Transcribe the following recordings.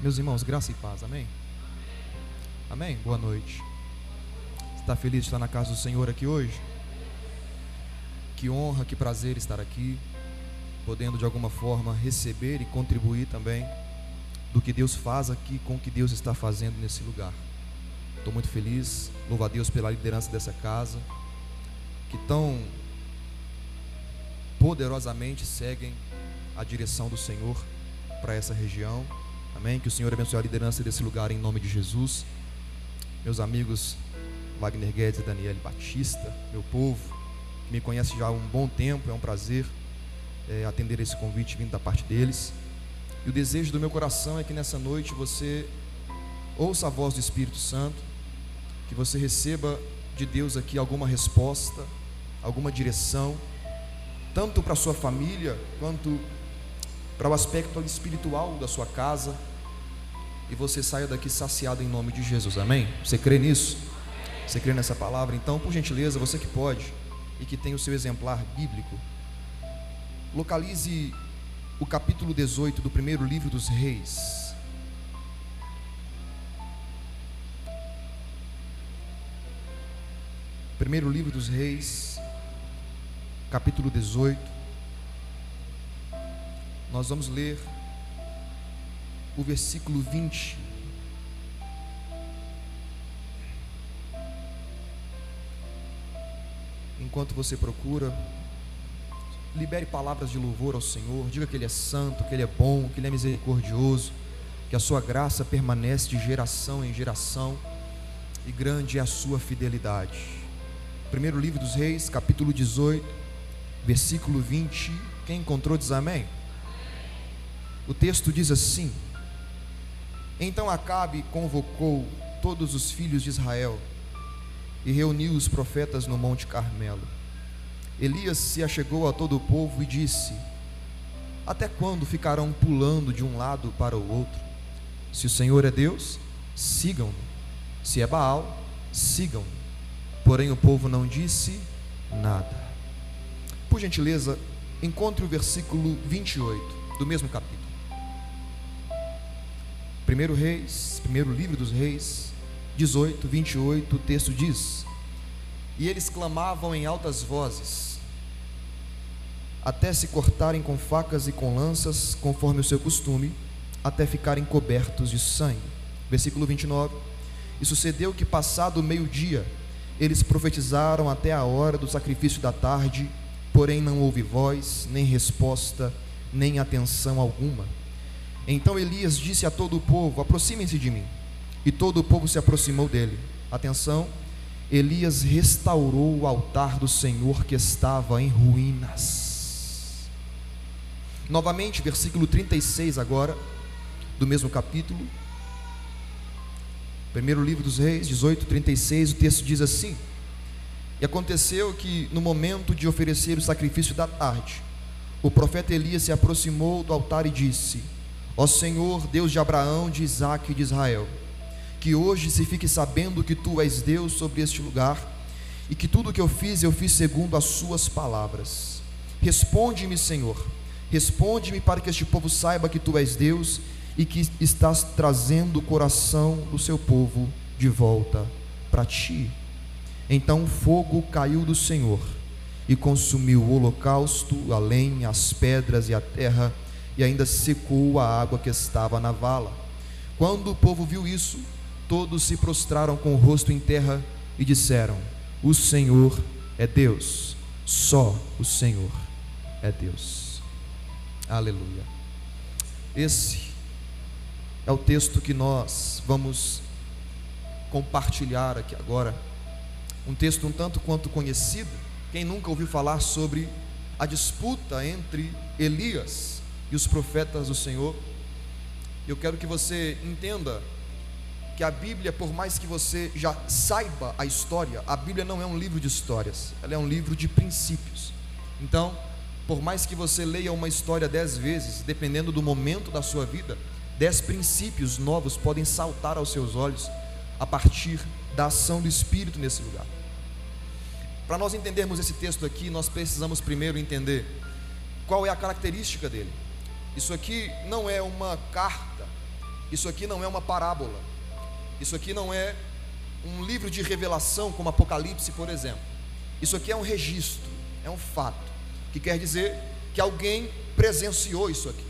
Meus irmãos, graça e paz, amém? Amém? Boa noite. Está feliz de estar na casa do Senhor aqui hoje? Que honra, que prazer estar aqui, podendo de alguma forma receber e contribuir também do que Deus faz aqui com o que Deus está fazendo nesse lugar. Estou muito feliz, louvo a Deus pela liderança dessa casa, que tão poderosamente seguem a direção do Senhor para essa região. Amém? Que o Senhor abençoe a liderança desse lugar em nome de Jesus. Meus amigos Wagner Guedes e Daniel Batista, meu povo, que me conhece já há um bom tempo, é um prazer é, atender esse convite vindo da parte deles. E o desejo do meu coração é que nessa noite você ouça a voz do Espírito Santo, que você receba de Deus aqui alguma resposta, alguma direção, tanto para sua família quanto para o aspecto espiritual da sua casa, e você saia daqui saciado em nome de Jesus, amém? Você crê nisso? Você crê nessa palavra? Então, por gentileza, você que pode e que tem o seu exemplar bíblico, localize o capítulo 18 do primeiro livro dos Reis. Primeiro livro dos Reis, capítulo 18. Nós vamos ler o versículo 20. Enquanto você procura, libere palavras de louvor ao Senhor, diga que Ele é santo, que Ele é bom, que Ele é misericordioso, que a sua graça permanece de geração em geração e grande é a sua fidelidade. Primeiro livro dos Reis, capítulo 18, versículo 20. Quem encontrou diz amém. O texto diz assim: Então Acabe convocou todos os filhos de Israel e reuniu os profetas no Monte Carmelo. Elias se achegou a todo o povo e disse: Até quando ficarão pulando de um lado para o outro? Se o Senhor é Deus, sigam-no. Se é Baal, sigam-no. Porém o povo não disse nada. Por gentileza, encontre o versículo 28 do mesmo capítulo. Primeiro Reis, primeiro livro dos Reis, 18, 28, o texto diz: E eles clamavam em altas vozes, até se cortarem com facas e com lanças, conforme o seu costume, até ficarem cobertos de sangue. Versículo 29. E sucedeu que, passado o meio-dia, eles profetizaram até a hora do sacrifício da tarde, porém não houve voz, nem resposta, nem atenção alguma. Então Elias disse a todo o povo: Aproximem-se de mim. E todo o povo se aproximou dele. Atenção, Elias restaurou o altar do Senhor que estava em ruínas. Novamente, versículo 36 agora, do mesmo capítulo. Primeiro livro dos Reis, 18, 36, o texto diz assim: E aconteceu que, no momento de oferecer o sacrifício da tarde, o profeta Elias se aproximou do altar e disse: Ó Senhor, Deus de Abraão, de Isaac e de Israel, que hoje se fique sabendo que tu és Deus sobre este lugar e que tudo o que eu fiz, eu fiz segundo as suas palavras. Responde-me, Senhor, responde-me para que este povo saiba que tu és Deus e que estás trazendo o coração do seu povo de volta para ti. Então o fogo caiu do Senhor e consumiu o holocausto, a lenha, as pedras e a terra, e ainda secou a água que estava na vala. Quando o povo viu isso, todos se prostraram com o rosto em terra e disseram: O Senhor é Deus, só o Senhor é Deus. Aleluia. Esse é o texto que nós vamos compartilhar aqui agora. Um texto um tanto quanto conhecido. Quem nunca ouviu falar sobre a disputa entre Elias e os profetas do Senhor? Eu quero que você entenda que a Bíblia, por mais que você já saiba a história, a Bíblia não é um livro de histórias, ela é um livro de princípios. Então, por mais que você leia uma história dez vezes, dependendo do momento da sua vida, dez princípios novos podem saltar aos seus olhos a partir da ação do Espírito nesse lugar. Para nós entendermos esse texto aqui, nós precisamos primeiro entender qual é a característica dele. Isso aqui não é uma carta Isso aqui não é uma parábola. Isso aqui não é um livro de revelação como Apocalipse, por exemplo. Isso aqui é um registro, é um fato, que quer dizer que alguém presenciou isso aqui.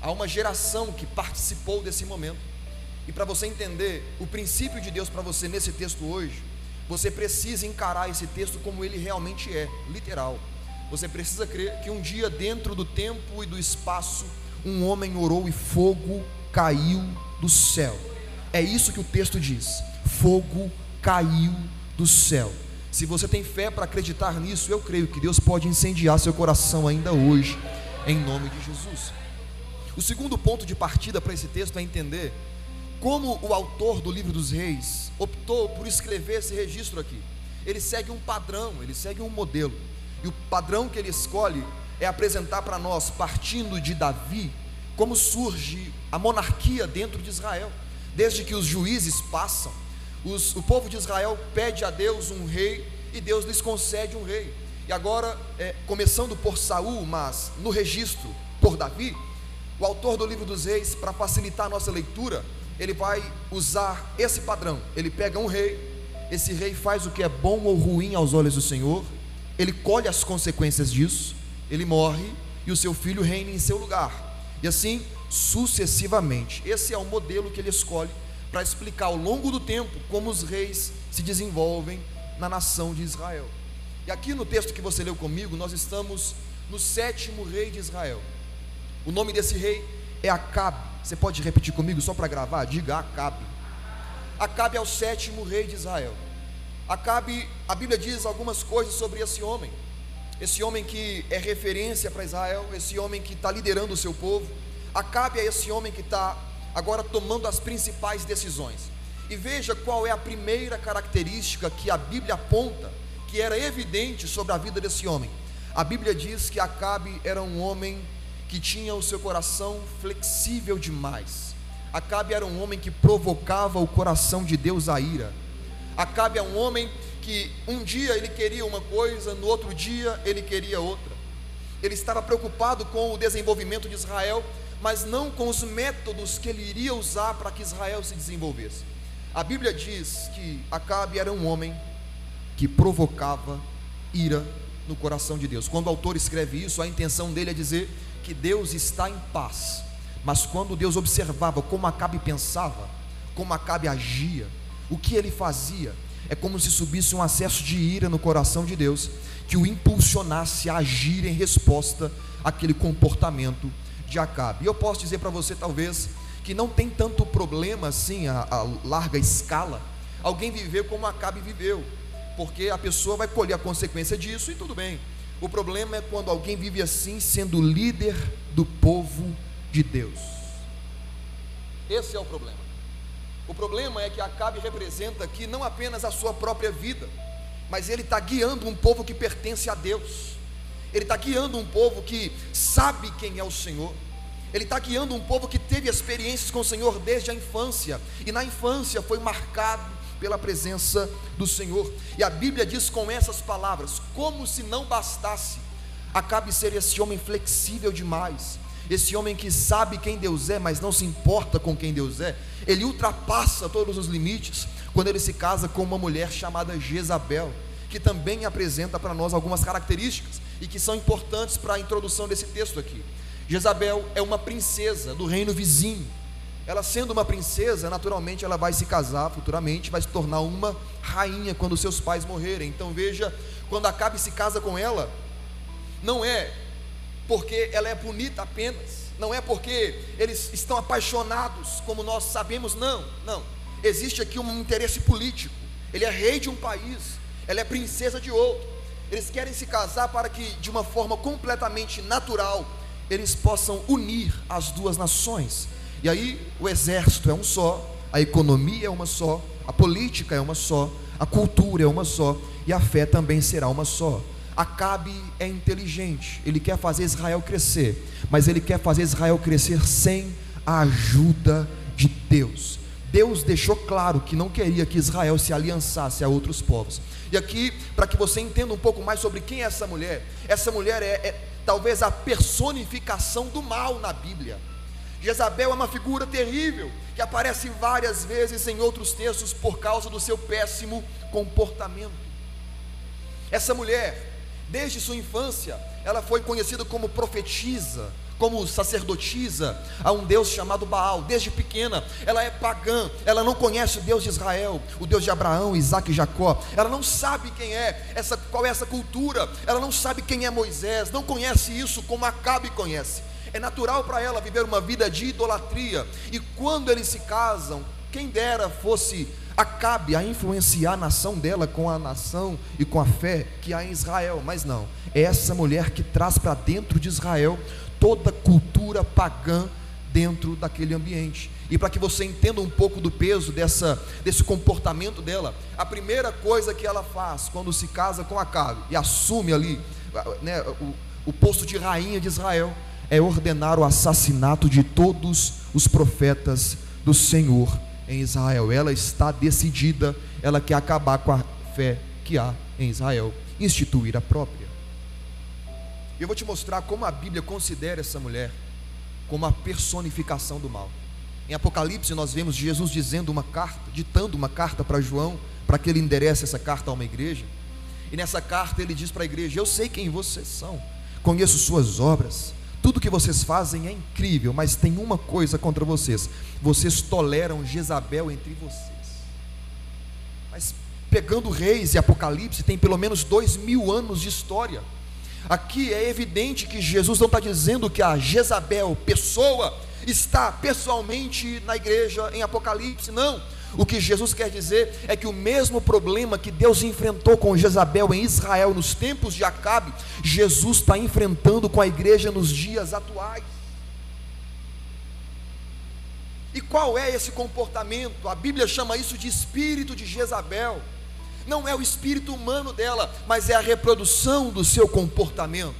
Há uma geração que participou desse momento. E para você entender o princípio de Deus para você nesse texto hoje, você precisa encarar esse texto como ele realmente é, literal. Você precisa crer que um dia, dentro do tempo e do espaço, um homem orou e fogo caiu do céu. É isso que o texto diz: fogo caiu do céu. Se você tem fé para acreditar nisso, eu creio que Deus pode incendiar seu coração ainda hoje, em nome de Jesus. O segundo ponto de partida para esse texto é entender como o autor do livro dos reis optou por escrever esse registro aqui. Ele segue um padrão, ele segue um modelo. E o padrão que ele escolhe é apresentar para nós, partindo de Davi, como surge a monarquia dentro de Israel. Desde que os juízes passam, os, o povo de Israel pede a Deus um rei e Deus lhes concede um rei. E agora, é, começando por Saul, mas no registro por Davi, o autor do livro dos reis, para facilitar a nossa leitura, ele vai usar esse padrão. Ele pega um rei, esse rei faz o que é bom ou ruim aos olhos do Senhor, ele colhe as consequências disso, ele morre e o seu filho reina em seu lugar. E assim sucessivamente. Esse é o modelo que ele escolhe para explicar ao longo do tempo como os reis se desenvolvem na nação de Israel. E aqui no texto que você leu comigo, nós estamos no sétimo rei de Israel. O nome desse rei é Acabe. Você pode repetir comigo só para gravar? Diga Acabe. Acabe é o sétimo rei de Israel. Acabe, a Bíblia diz algumas coisas sobre esse homem. Esse homem que é referência para Israel, esse homem que está liderando o seu povo. Acabe é esse homem que está agora tomando as principais decisões. E veja qual é a primeira característica que a Bíblia aponta, que era evidente sobre a vida desse homem. A Bíblia diz que Acabe era um homem que tinha o seu coração flexível demais. Acabe era um homem que provocava o coração de Deus a ira. Acabe é um homem que um dia ele queria uma coisa, no outro dia ele queria outra. Ele estava preocupado com o desenvolvimento de Israel, mas não com os métodos que ele iria usar para que Israel se desenvolvesse. A Bíblia diz que Acabe era um homem que provocava ira no coração de Deus. Quando o autor escreve isso, a intenção dele é dizer que Deus está em paz. Mas quando Deus observava como Acabe pensava, como Acabe agia, o que ele fazia, é como se subisse um acesso de ira no coração de Deus, que o impulsionasse a agir em resposta àquele comportamento de Acabe. E eu posso dizer para você, talvez, que não tem tanto problema assim a, a larga escala, alguém viver como Acabe viveu, porque a pessoa vai colher a consequência disso e tudo bem. O problema é quando alguém vive assim, sendo líder do povo de Deus. Esse é o problema. O problema é que Acabe representa aqui não apenas a sua própria vida, mas ele está guiando um povo que pertence a Deus. Ele está guiando um povo que sabe quem é o Senhor. Ele está guiando um povo que teve experiências com o Senhor desde a infância, e na infância foi marcado pela presença do Senhor. E a Bíblia diz com essas palavras: como se não bastasse, acabe ser esse homem flexível demais, esse homem que sabe quem Deus é, mas não se importa com quem Deus é, ele ultrapassa todos os limites quando ele se casa com uma mulher chamada Jezabel, que também apresenta para nós algumas características e que são importantes para a introdução desse texto aqui. Jezabel é uma princesa do reino vizinho ela sendo uma princesa, naturalmente ela vai se casar futuramente, vai se tornar uma rainha quando seus pais morrerem. Então veja, quando Acabe se casa com ela, não é porque ela é bonita apenas, não é porque eles estão apaixonados, como nós sabemos, não, não. Existe aqui um interesse político. Ele é rei de um país, ela é princesa de outro. Eles querem se casar para que, de uma forma completamente natural, eles possam unir as duas nações. E aí o exército é um só, a economia é uma só, a política é uma só, a cultura é uma só e a fé também será uma só. Acabe é inteligente, ele quer fazer Israel crescer, mas ele quer fazer Israel crescer sem a ajuda de Deus. Deus deixou claro que não queria que Israel se aliançasse a outros povos. E aqui, para que você entenda um pouco mais sobre quem é essa mulher, essa mulher é, é talvez a personificação do mal na Bíblia. Jezabel é uma figura terrível que aparece várias vezes em outros textos por causa do seu péssimo comportamento. Essa mulher, desde sua infância, ela foi conhecida como profetisa, como sacerdotisa a um Deus chamado Baal, desde pequena, ela é pagã, ela não conhece o Deus de Israel, o Deus de Abraão, Isaac e Jacó, ela não sabe quem é, essa, qual é essa cultura, ela não sabe quem é Moisés, não conhece isso como Acabe conhece. É natural para ela viver uma vida de idolatria, e quando eles se casam, quem dera fosse Acabe a influenciar a nação dela com a nação e com a fé que há em Israel, mas não, é essa mulher que traz para dentro de Israel toda cultura pagã dentro daquele ambiente. E para que você entenda um pouco do peso dessa, desse comportamento dela, a primeira coisa que ela faz quando se casa com Acabe e assume ali né, o, o posto de rainha de Israel é ordenar o assassinato de todos os profetas do Senhor em Israel. Ela está decidida, ela quer acabar com a fé que há em Israel, instituir a própria. Eu vou te mostrar como a Bíblia considera essa mulher como a personificação do mal. Em Apocalipse nós vemos Jesus dizendo uma carta, ditando uma carta para João, para que ele enderece essa carta a uma igreja. E nessa carta ele diz para a igreja: Eu sei quem vocês são, conheço suas obras, tudo que vocês fazem é incrível, mas tem uma coisa contra vocês: vocês toleram Jezabel entre vocês. Mas pegando Reis e Apocalipse, tem pelo menos dois mil anos de história. Aqui é evidente que Jesus não está dizendo que a Jezabel, pessoa, está pessoalmente na igreja em Apocalipse, não. O que Jesus quer dizer é que o mesmo problema que Deus enfrentou com Jezabel em Israel nos tempos de Acabe, Jesus está enfrentando com a igreja nos dias atuais. E qual é esse comportamento? A Bíblia chama isso de espírito de Jezabel não é o espírito humano dela, mas é a reprodução do seu comportamento,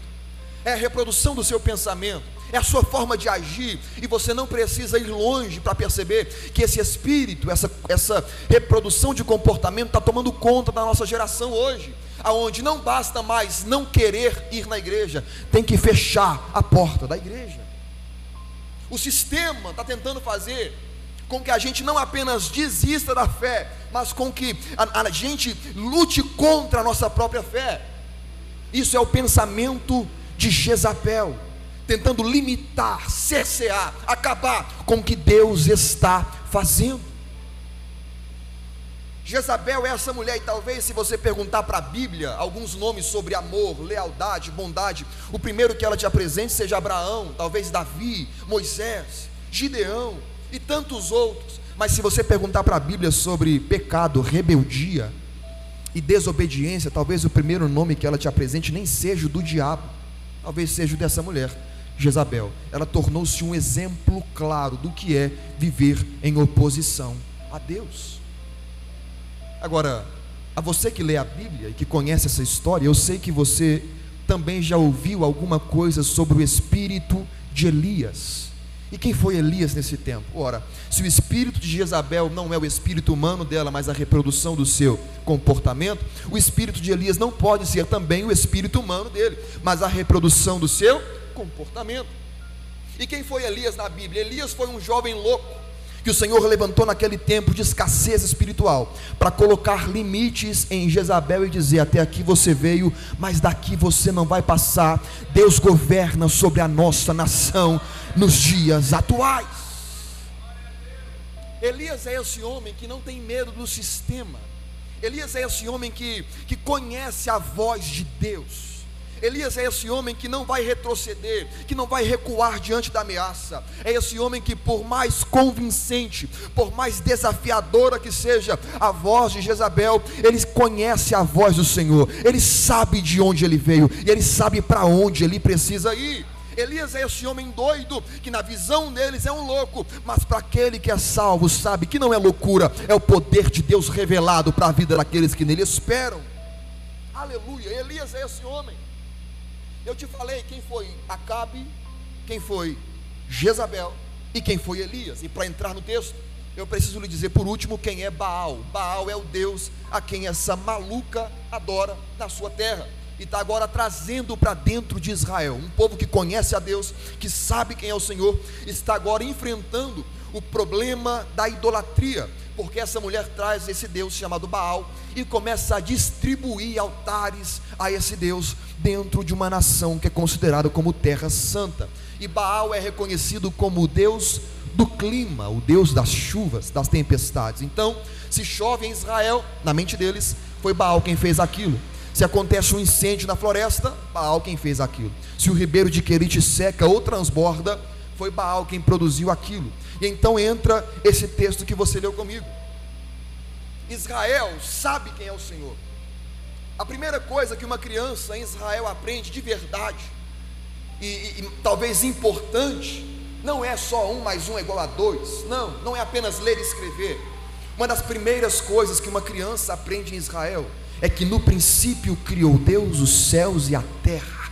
é a reprodução do seu pensamento, é a sua forma de agir, e você não precisa ir longe para perceber que esse espírito, essa, essa reprodução de comportamento está tomando conta da nossa geração hoje, aonde não basta mais não querer ir na igreja, tem que fechar a porta da igreja. O sistema está tentando fazer com que a gente não apenas desista da fé, mas com que a, a gente lute contra a nossa própria fé. Isso é o pensamento de Jezabel, tentando limitar, cercear, acabar com o que Deus está fazendo. Jezabel é essa mulher, e talvez se você perguntar para a Bíblia alguns nomes sobre amor, lealdade, bondade, o primeiro que ela te apresente seja Abraão, talvez Davi, Moisés, Gideão, e tantos outros. Mas se você perguntar para a Bíblia sobre pecado, rebeldia e desobediência, talvez o primeiro nome que ela te apresente nem seja o do diabo, talvez seja o dessa mulher, Jezabel. Ela tornou-se um exemplo claro do que é viver em oposição a Deus. Agora, a você que lê a Bíblia e que conhece essa história, eu sei que você também já ouviu alguma coisa sobre o espírito de Elias. E quem foi Elias nesse tempo? Ora, se o espírito de Jezabel não é o espírito humano dela, mas a reprodução do seu comportamento, o espírito de Elias não pode ser também o espírito humano dele, mas a reprodução do seu comportamento. E quem foi Elias na Bíblia? Elias foi um jovem louco que o Senhor levantou naquele tempo de escassez espiritual para colocar limites em Jezabel e dizer: Até aqui você veio, mas daqui você não vai passar. Deus governa sobre a nossa nação nos dias atuais. Elias é esse homem que não tem medo do sistema. Elias é esse homem que, que conhece a voz de Deus. Elias é esse homem que não vai retroceder, que não vai recuar diante da ameaça. É esse homem que, por mais convincente, por mais desafiadora que seja a voz de Jezabel, ele conhece a voz do Senhor, ele sabe de onde ele veio e ele sabe para onde ele precisa ir. Elias é esse homem doido, que na visão deles é um louco, mas para aquele que é salvo, sabe que não é loucura, é o poder de Deus revelado para a vida daqueles que nele esperam. Aleluia, Elias é esse homem. Eu te falei quem foi Acabe, quem foi Jezabel e quem foi Elias. E para entrar no texto, eu preciso lhe dizer por último quem é Baal. Baal é o Deus a quem essa maluca adora na sua terra. e está agora trazendo para dentro de Israel. Um povo que conhece a Deus, que sabe quem é o Senhor, está agora enfrentando o problema da idolatria, porque essa mulher traz esse Deus chamado Baal e começa a distribuir altares a esse Deus dentro de uma nação que é considerada como terra santa. E Baal é reconhecido como o Deus do clima, o Deus das chuvas, das tempestades. Então, se chove em Israel, na mente deles, foi Baal quem fez aquilo. Se acontece um incêndio na floresta, Baal quem fez aquilo. Se o ribeiro de Querite seca ou transborda, foi Baal quem produziu aquilo. Então entra esse texto que você leu comigo. Israel sabe quem é o Senhor. A primeira coisa que uma criança em Israel aprende de verdade, e, e, e talvez importante, não é só um mais um é igual a dois, não, não é apenas ler e escrever. Uma das primeiras coisas que uma criança aprende em Israel é que no princípio criou Deus os céus e a terra.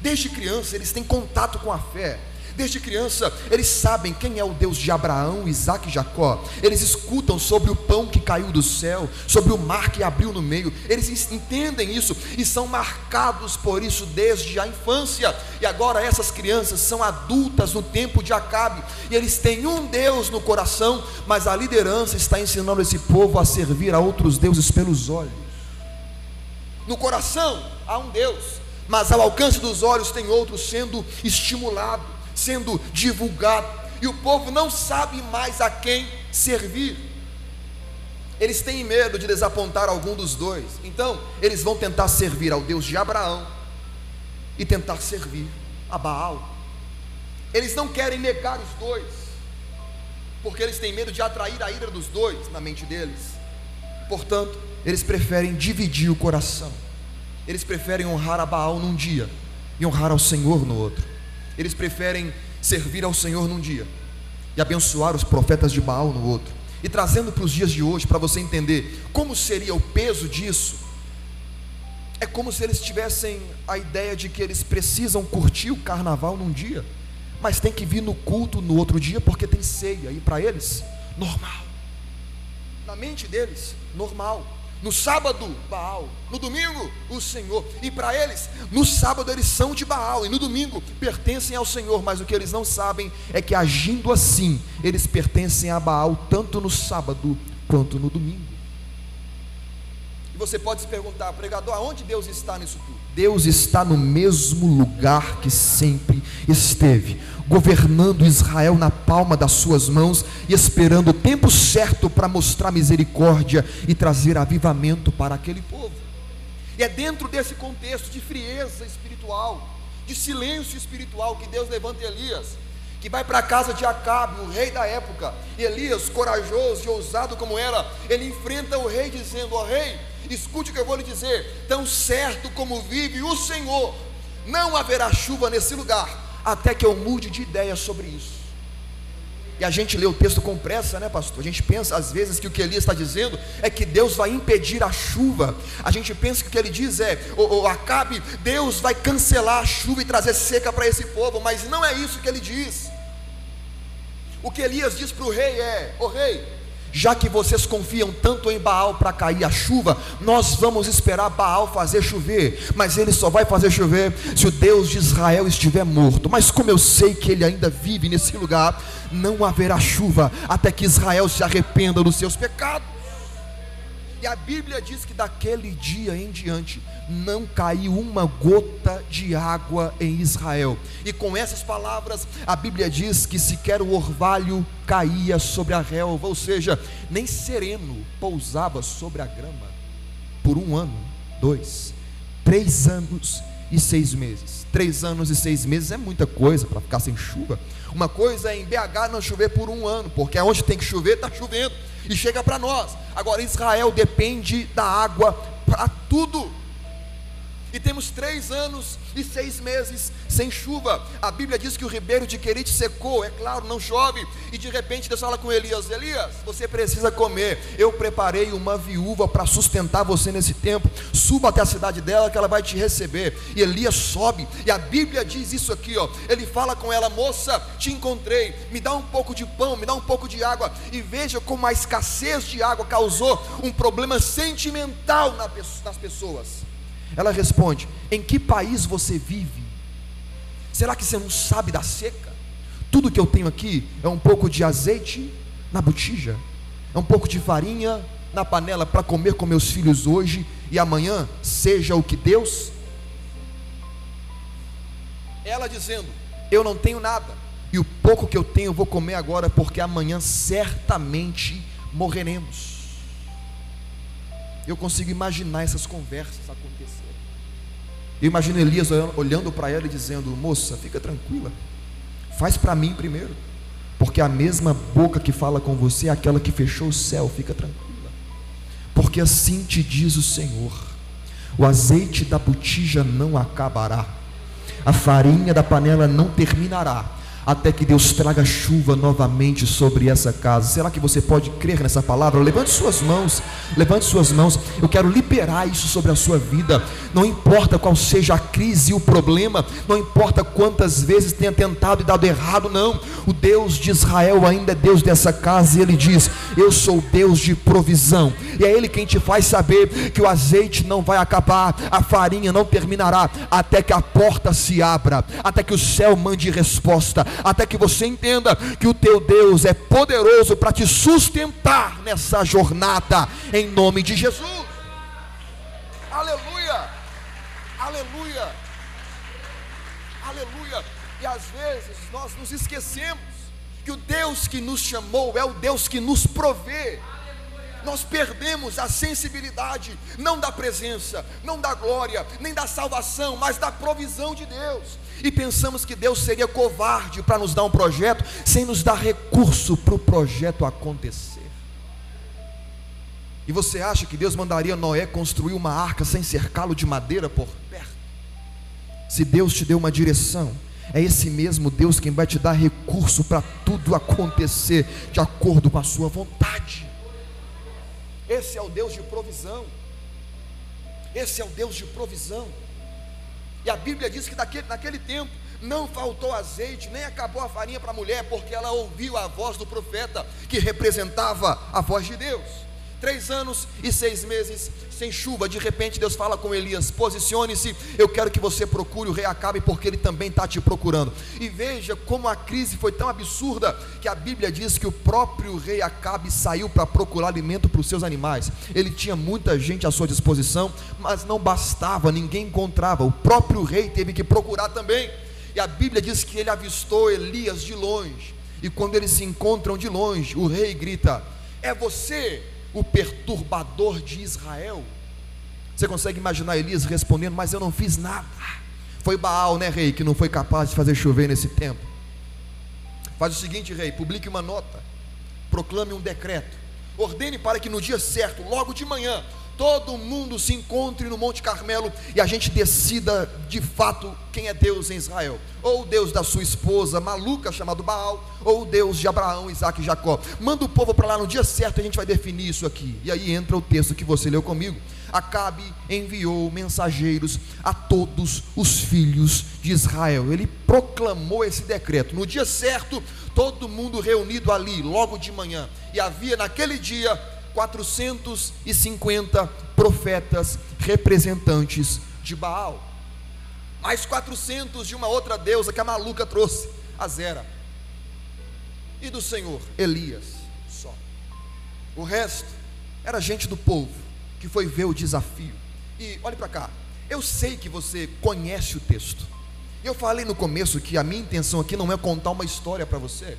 Desde criança eles têm contato com a fé. Desde criança, eles sabem quem é o Deus de Abraão, Isaac e Jacó. Eles escutam sobre o pão que caiu do céu, sobre o mar que abriu no meio. Eles entendem isso e são marcados por isso desde a infância. E agora essas crianças são adultas no tempo de Acabe. E eles têm um Deus no coração, mas a liderança está ensinando esse povo a servir a outros deuses pelos olhos. No coração há um Deus, mas ao alcance dos olhos tem outro sendo estimulado, sendo divulgado, e o povo não sabe mais a quem servir. Eles têm medo de desapontar algum dos dois, então eles vão tentar servir ao Deus de Abraão e tentar servir a Baal. Eles não querem negar os dois, porque eles têm medo de atrair a ira dos dois na mente deles. Portanto, eles preferem dividir o coração. Eles preferem honrar a Baal num dia e honrar ao Senhor no outro. Eles preferem servir ao Senhor num dia e abençoar os profetas de Baal no outro. E trazendo para os dias de hoje, para você entender como seria o peso disso, é como se eles tivessem a ideia de que eles precisam curtir o carnaval num dia, mas tem que vir no culto no outro dia porque tem ceia, e para eles, normal. Na mente deles, normal. No sábado, Baal. No domingo, o Senhor. E para eles, no sábado eles são de Baal. E no domingo pertencem ao Senhor. Mas o que eles não sabem é que agindo assim, eles pertencem a Baal tanto no sábado quanto no domingo. E você pode se perguntar, pregador, aonde Deus está nisso tudo? Deus está no mesmo lugar que sempre esteve, governando Israel na palma das suas mãos e esperando o tempo certo para mostrar misericórdia e trazer avivamento para aquele povo. E é dentro desse contexto de frieza espiritual, de silêncio espiritual, que Deus levanta Elias que vai para a casa de Acabe, o rei da época. E Elias, corajoso e ousado como era, ele enfrenta o rei dizendo: Ó oh, rei, escute o que eu vou lhe dizer. Tão certo como vive o Senhor, não haverá chuva nesse lugar, até que eu mude de ideia sobre isso. E a gente lê o texto com pressa, né, pastor? A gente pensa às vezes que o que Elias está dizendo é que Deus vai impedir a chuva. A gente pensa que o que ele diz é: o, o Acabe, Deus vai cancelar a chuva e trazer seca para esse povo, mas não é isso que ele diz. O que Elias diz para o rei é: O rei, já que vocês confiam tanto em Baal para cair a chuva, nós vamos esperar Baal fazer chover, mas ele só vai fazer chover se o Deus de Israel estiver morto. Mas como eu sei que ele ainda vive nesse lugar, não haverá chuva até que Israel se arrependa dos seus pecados. E a Bíblia diz que daquele dia em diante não caiu uma gota de água em Israel. E com essas palavras, a Bíblia diz que sequer o orvalho caía sobre a relva, ou seja, nem sereno pousava sobre a grama por um ano, dois, três anos e seis meses. Três anos e seis meses é muita coisa para ficar sem chuva. Uma coisa é em BH não chover por um ano, porque onde tem que chover, está chovendo e chega para nós. Agora, Israel depende da água para tudo e temos três anos e seis meses sem chuva. A Bíblia diz que o ribeiro de Querite secou, é claro, não chove. E de repente Deus fala com Elias: Elias, você precisa comer. Eu preparei uma viúva para sustentar você nesse tempo. Suba até a cidade dela que ela vai te receber. E Elias sobe. E a Bíblia diz isso aqui, ó. Ele fala com ela: Moça, te encontrei. Me dá um pouco de pão, me dá um pouco de água. E veja como a escassez de água causou um problema sentimental nas pessoas. Ela responde: Em que país você vive? Será que você não sabe da seca? Tudo que eu tenho aqui é um pouco de azeite na botija, é um pouco de farinha na panela para comer com meus filhos hoje e amanhã, seja o que Deus. Ela dizendo: Eu não tenho nada, e o pouco que eu tenho eu vou comer agora, porque amanhã certamente morreremos. Eu consigo imaginar essas conversas acontecerem. Eu imagino Elias olhando para ela e dizendo: Moça, fica tranquila, faz para mim primeiro, porque a mesma boca que fala com você é aquela que fechou o céu, fica tranquila, porque assim te diz o Senhor: o azeite da botija não acabará, a farinha da panela não terminará, até que Deus traga chuva novamente sobre essa casa. Será que você pode crer nessa palavra? Levante suas mãos, levante suas mãos. Eu quero liberar isso sobre a sua vida. Não importa qual seja a crise e o problema, não importa quantas vezes tenha tentado e dado errado, não. O Deus de Israel ainda é Deus dessa casa e ele diz: Eu sou Deus de provisão. E é Ele quem te faz saber que o azeite não vai acabar, a farinha não terminará, até que a porta se abra, até que o céu mande resposta até que você entenda que o teu Deus é poderoso para te sustentar nessa jornada, em nome de Jesus. Aleluia, aleluia, aleluia. E às vezes nós nos esquecemos que o Deus que nos chamou é o Deus que nos provê nós perdemos a sensibilidade, não da presença, não da glória, nem da salvação, mas da provisão de Deus. E pensamos que Deus seria covarde para nos dar um projeto, sem nos dar recurso para o projeto acontecer. E você acha que Deus mandaria Noé construir uma arca sem cercá-lo de madeira por perto? Se Deus te deu uma direção, é esse mesmo Deus quem vai te dar recurso para tudo acontecer de acordo com a sua vontade. Esse é o Deus de provisão. Esse é o Deus de provisão. E a Bíblia diz que naquele, naquele tempo não faltou azeite, nem acabou a farinha para a mulher, porque ela ouviu a voz do profeta, que representava a voz de Deus. Três anos e seis meses sem chuva. De repente Deus fala com Elias: posicione-se, eu quero que você procure o rei Acabe, porque ele também está te procurando. E veja como a crise foi tão absurda que a Bíblia diz que o próprio rei Acabe saiu para procurar alimento para os seus animais. Ele tinha muita gente à sua disposição, mas não bastava, ninguém encontrava. O próprio rei teve que procurar também. E a Bíblia diz que ele avistou Elias de longe. E quando eles se encontram de longe, o rei grita: É você o perturbador de Israel. Você consegue imaginar Elias respondendo: Mas eu não fiz nada. Foi Baal, né, rei, que não foi capaz de fazer chover nesse tempo. Faz o seguinte, rei: publique uma nota, proclame um decreto, ordene para que no dia certo, logo de manhã, todo mundo se encontre no Monte Carmelo e a gente decida de fato quem é Deus em Israel. Ou o Deus da sua esposa maluca, chamado Baal, ou o Deus de Abraão, Isaac e Jacó. Manda o povo para lá no dia certo, a gente vai definir isso aqui. E aí entra o texto que você leu comigo. Acabe enviou mensageiros a todos os filhos de Israel. Ele proclamou esse decreto. No dia certo, todo mundo reunido ali, logo de manhã. E havia naquele dia 450 profetas representantes de Baal. Mais 400 de uma outra deusa que a maluca trouxe, a Zera. E do Senhor, Elias, só. O resto era gente do povo que foi ver o desafio. E olhe para cá, eu sei que você conhece o texto. Eu falei no começo que a minha intenção aqui não é contar uma história para você,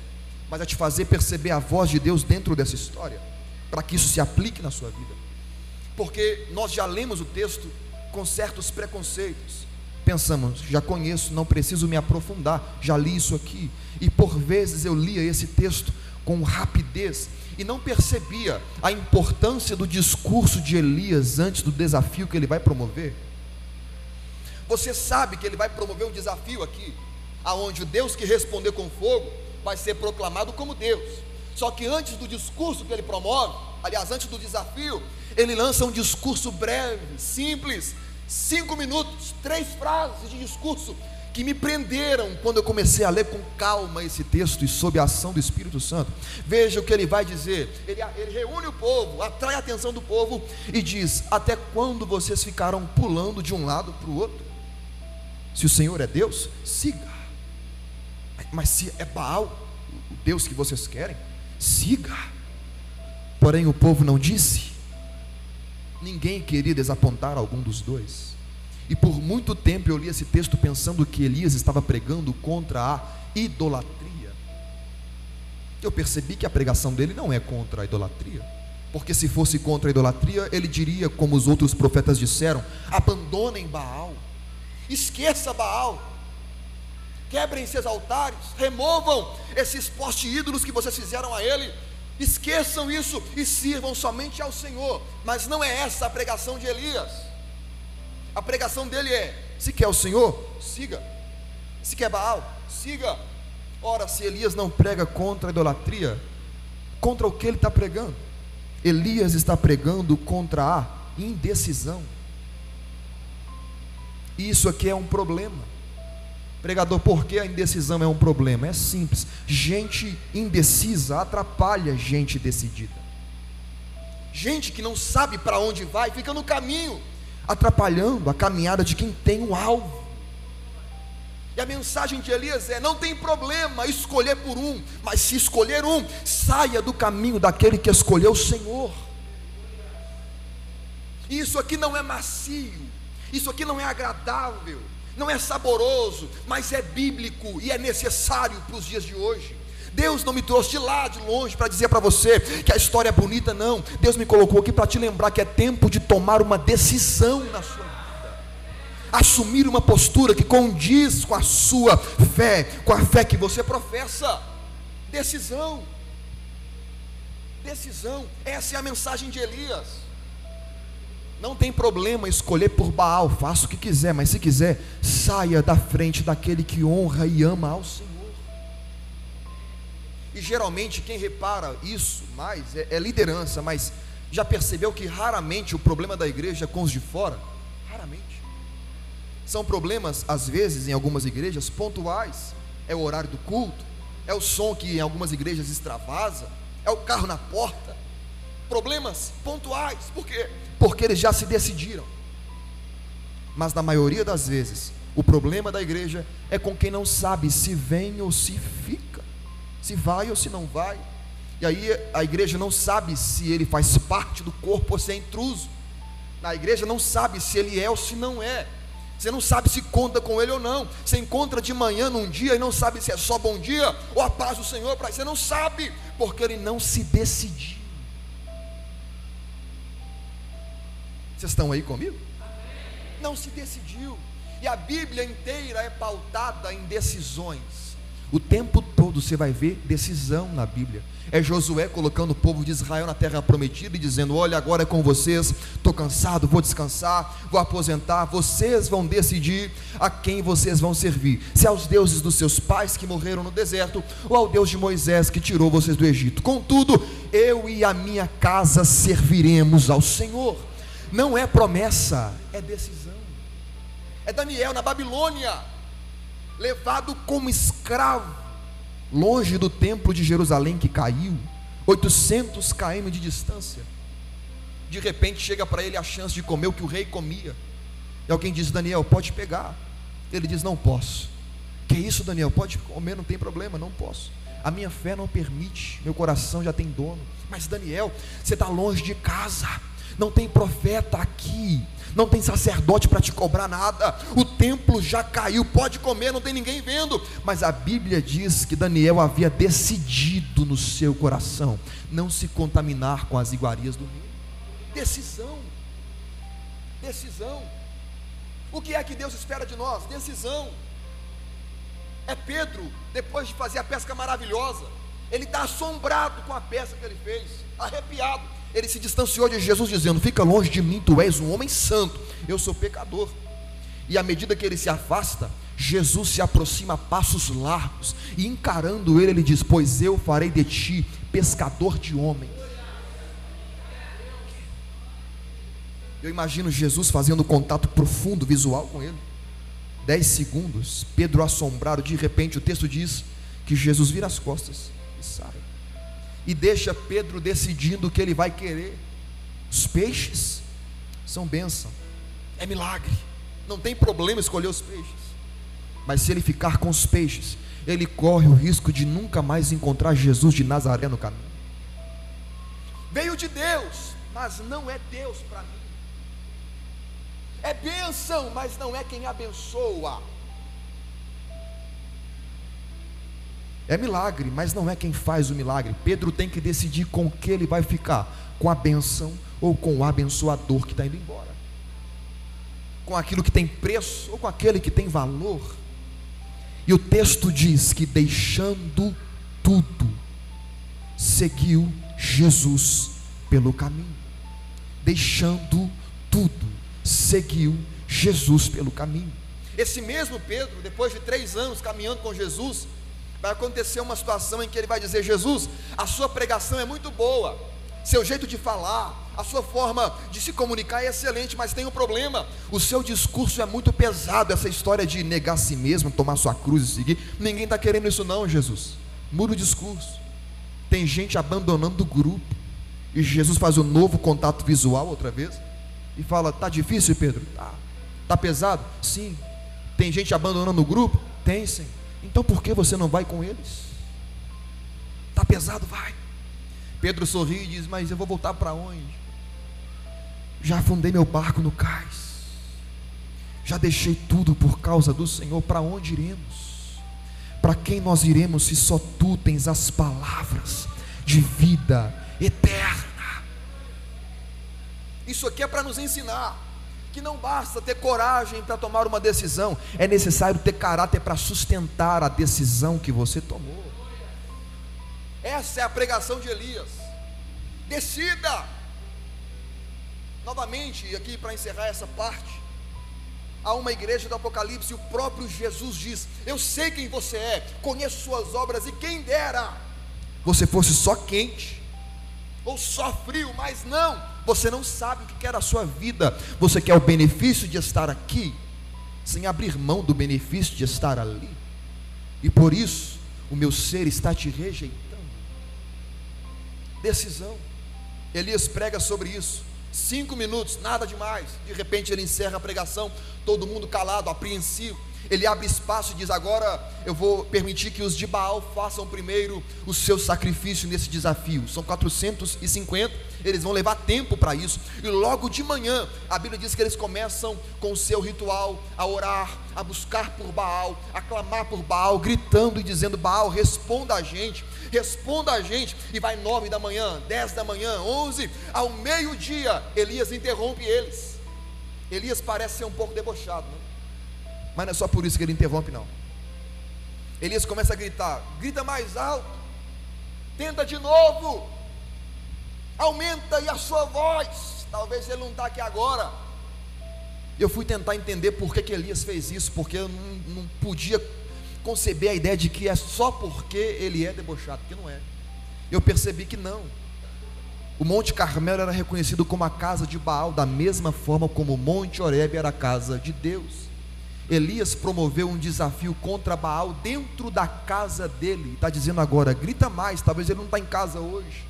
mas é te fazer perceber a voz de Deus dentro dessa história para que isso se aplique na sua vida. Porque nós já lemos o texto com certos preconceitos. Pensamos, já conheço, não preciso me aprofundar, já li isso aqui. E por vezes eu lia esse texto com rapidez e não percebia a importância do discurso de Elias antes do desafio que ele vai promover. Você sabe que ele vai promover um desafio aqui, aonde o Deus que responder com fogo vai ser proclamado como Deus. Só que antes do discurso que ele promove, aliás, antes do desafio, ele lança um discurso breve, simples, cinco minutos, três frases de discurso que me prenderam quando eu comecei a ler com calma esse texto e sob a ação do Espírito Santo. Veja o que ele vai dizer. Ele, ele reúne o povo, atrai a atenção do povo e diz: Até quando vocês ficaram pulando de um lado para o outro? Se o Senhor é Deus, siga. Mas se é Baal, o Deus que vocês querem, siga. Porém, o povo não disse. Ninguém queria desapontar algum dos dois. E por muito tempo eu li esse texto pensando que Elias estava pregando contra a idolatria. Eu percebi que a pregação dele não é contra a idolatria. Porque se fosse contra a idolatria, ele diria, como os outros profetas disseram: abandonem Baal, esqueça Baal, quebrem seus altares, removam esses postes ídolos que vocês fizeram a ele, esqueçam isso e sirvam somente ao Senhor. Mas não é essa a pregação de Elias. A pregação dele é: se quer o Senhor, siga. Se quer Baal, siga. Ora, se Elias não prega contra a idolatria, contra o que ele está pregando? Elias está pregando contra a indecisão. Isso aqui é um problema. Pregador, por que a indecisão é um problema? É simples. Gente indecisa atrapalha gente decidida. Gente que não sabe para onde vai, fica no caminho atrapalhando a caminhada de quem tem um alvo. E a mensagem de Elias é: não tem problema escolher por um, mas se escolher um, saia do caminho daquele que escolheu o Senhor. Isso aqui não é macio, isso aqui não é agradável, não é saboroso, mas é bíblico e é necessário para os dias de hoje. Deus não me trouxe de lá, de longe, para dizer para você que a história é bonita, não. Deus me colocou aqui para te lembrar que é tempo de tomar uma decisão na sua vida. Assumir uma postura que condiz com a sua fé, com a fé que você professa. Decisão. Decisão. Essa é a mensagem de Elias. Não tem problema escolher por Baal, faça o que quiser, mas se quiser, saia da frente daquele que honra e ama ao Senhor. E geralmente quem repara isso mais é, é liderança, mas já percebeu que raramente o problema da igreja é com os de fora? Raramente. São problemas, às vezes, em algumas igrejas, pontuais. É o horário do culto, é o som que em algumas igrejas extravasa, é o carro na porta. Problemas pontuais. Por quê? Porque eles já se decidiram. Mas na maioria das vezes, o problema da igreja é com quem não sabe se vem ou se fica se vai ou se não vai. E aí a igreja não sabe se ele faz parte do corpo ou se é intruso. A igreja não sabe se ele é ou se não é. Você não sabe se conta com ele ou não. Você encontra de manhã num dia e não sabe se é só bom dia ou a paz do Senhor para você não sabe, porque ele não se decidiu. Vocês estão aí comigo? Não se decidiu. E a Bíblia inteira é pautada em decisões. O tempo todo você vai ver decisão na Bíblia. É Josué colocando o povo de Israel na terra prometida e dizendo: Olha, agora é com vocês, estou cansado, vou descansar, vou aposentar. Vocês vão decidir a quem vocês vão servir: se aos deuses dos seus pais que morreram no deserto, ou ao Deus de Moisés que tirou vocês do Egito. Contudo, eu e a minha casa serviremos ao Senhor. Não é promessa, é decisão. É Daniel na Babilônia levado como escravo, longe do templo de Jerusalém que caiu, 800 km de distância. De repente chega para ele a chance de comer o que o rei comia. E alguém diz: Daniel, pode pegar. Ele diz: Não posso. Que isso, Daniel? Pode comer, não tem problema, não posso. A minha fé não permite, meu coração já tem dono. Mas Daniel, você está longe de casa, não tem profeta aqui, não tem sacerdote para te cobrar nada, o templo já caiu, pode comer, não tem ninguém vendo. Mas a Bíblia diz que Daniel havia decidido no seu coração não se contaminar com as iguarias do rei. Decisão, decisão. O que é que Deus espera de nós? Decisão. É Pedro, depois de fazer a pesca maravilhosa, ele está assombrado com a pesca que ele fez, arrepiado ele se distanciou de Jesus, dizendo: Fica longe de mim, tu és um homem santo, eu sou pecador. E à medida que ele se afasta, Jesus se aproxima a passos largos, e encarando ele, ele diz: Pois eu farei de ti pescador de homens. Eu imagino Jesus fazendo contato profundo, visual com ele. dez segundos, Pedro assombrado, de repente o texto diz que Jesus vira as costas e sai. E deixa Pedro decidindo o que ele vai querer. Os peixes são bênção, é milagre, não tem problema escolher os peixes. Mas se ele ficar com os peixes, ele corre o risco de nunca mais encontrar Jesus de Nazaré no caminho. Veio de Deus, mas não é Deus para mim. É bênção, mas não é quem abençoa. É milagre, mas não é quem faz o milagre. Pedro tem que decidir com que ele vai ficar: com a bênção ou com o abençoador que está indo embora. Com aquilo que tem preço ou com aquele que tem valor. E o texto diz que deixando tudo, seguiu Jesus pelo caminho. Deixando tudo, seguiu Jesus pelo caminho. Esse mesmo Pedro, depois de três anos caminhando com Jesus, vai acontecer uma situação em que ele vai dizer: Jesus, a sua pregação é muito boa, seu jeito de falar, a sua forma de se comunicar é excelente, mas tem um problema: o seu discurso é muito pesado. Essa história de negar a si mesmo, tomar sua cruz e seguir, ninguém está querendo isso, não, Jesus. Muda o discurso. Tem gente abandonando o grupo, e Jesus faz um novo contato visual outra vez e fala: Tá difícil, Pedro? Tá. Tá pesado? Sim. Tem gente abandonando o grupo? Tem, sim. Então por que você não vai com eles? Tá pesado? Vai. Pedro sorri e diz: Mas eu vou voltar para onde? Já afundei meu barco no cais. Já deixei tudo por causa do Senhor. Para onde iremos? Para quem nós iremos se só tu tens as palavras de vida eterna? Isso aqui é para nos ensinar que não basta ter coragem para tomar uma decisão, é necessário ter caráter para sustentar a decisão que você tomou. Essa é a pregação de Elias. Decida. Novamente, aqui para encerrar essa parte, há uma igreja do Apocalipse, o próprio Jesus diz: Eu sei quem você é, conheço suas obras, e quem dera você fosse só quente ou só frio, mas não, você não sabe o que quer a sua vida, você quer o benefício de estar aqui, sem abrir mão do benefício de estar ali, e por isso o meu ser está te rejeitando. Decisão, Elias prega sobre isso, cinco minutos, nada demais, de repente ele encerra a pregação, todo mundo calado, apreensivo, ele abre espaço e diz: Agora eu vou permitir que os de Baal façam primeiro o seu sacrifício nesse desafio. São 450, eles vão levar tempo para isso. E logo de manhã, a Bíblia diz que eles começam com o seu ritual a orar, a buscar por Baal, a clamar por Baal, gritando e dizendo: Baal, responda a gente, responda a gente. E vai nove da manhã, dez da manhã, onze, ao meio-dia, Elias interrompe eles. Elias parece ser um pouco debochado, né? Mas não é só por isso que ele interrompe, não. Elias começa a gritar: grita mais alto, tenta de novo, aumenta aí a sua voz. Talvez ele não está aqui agora. Eu fui tentar entender por que, que Elias fez isso, porque eu não, não podia conceber a ideia de que é só porque ele é debochado, porque não é. Eu percebi que não. O Monte Carmelo era reconhecido como a casa de Baal, da mesma forma como o Monte Horebe era a casa de Deus. Elias promoveu um desafio contra Baal dentro da casa dele. Está dizendo agora, grita mais. Talvez ele não está em casa hoje.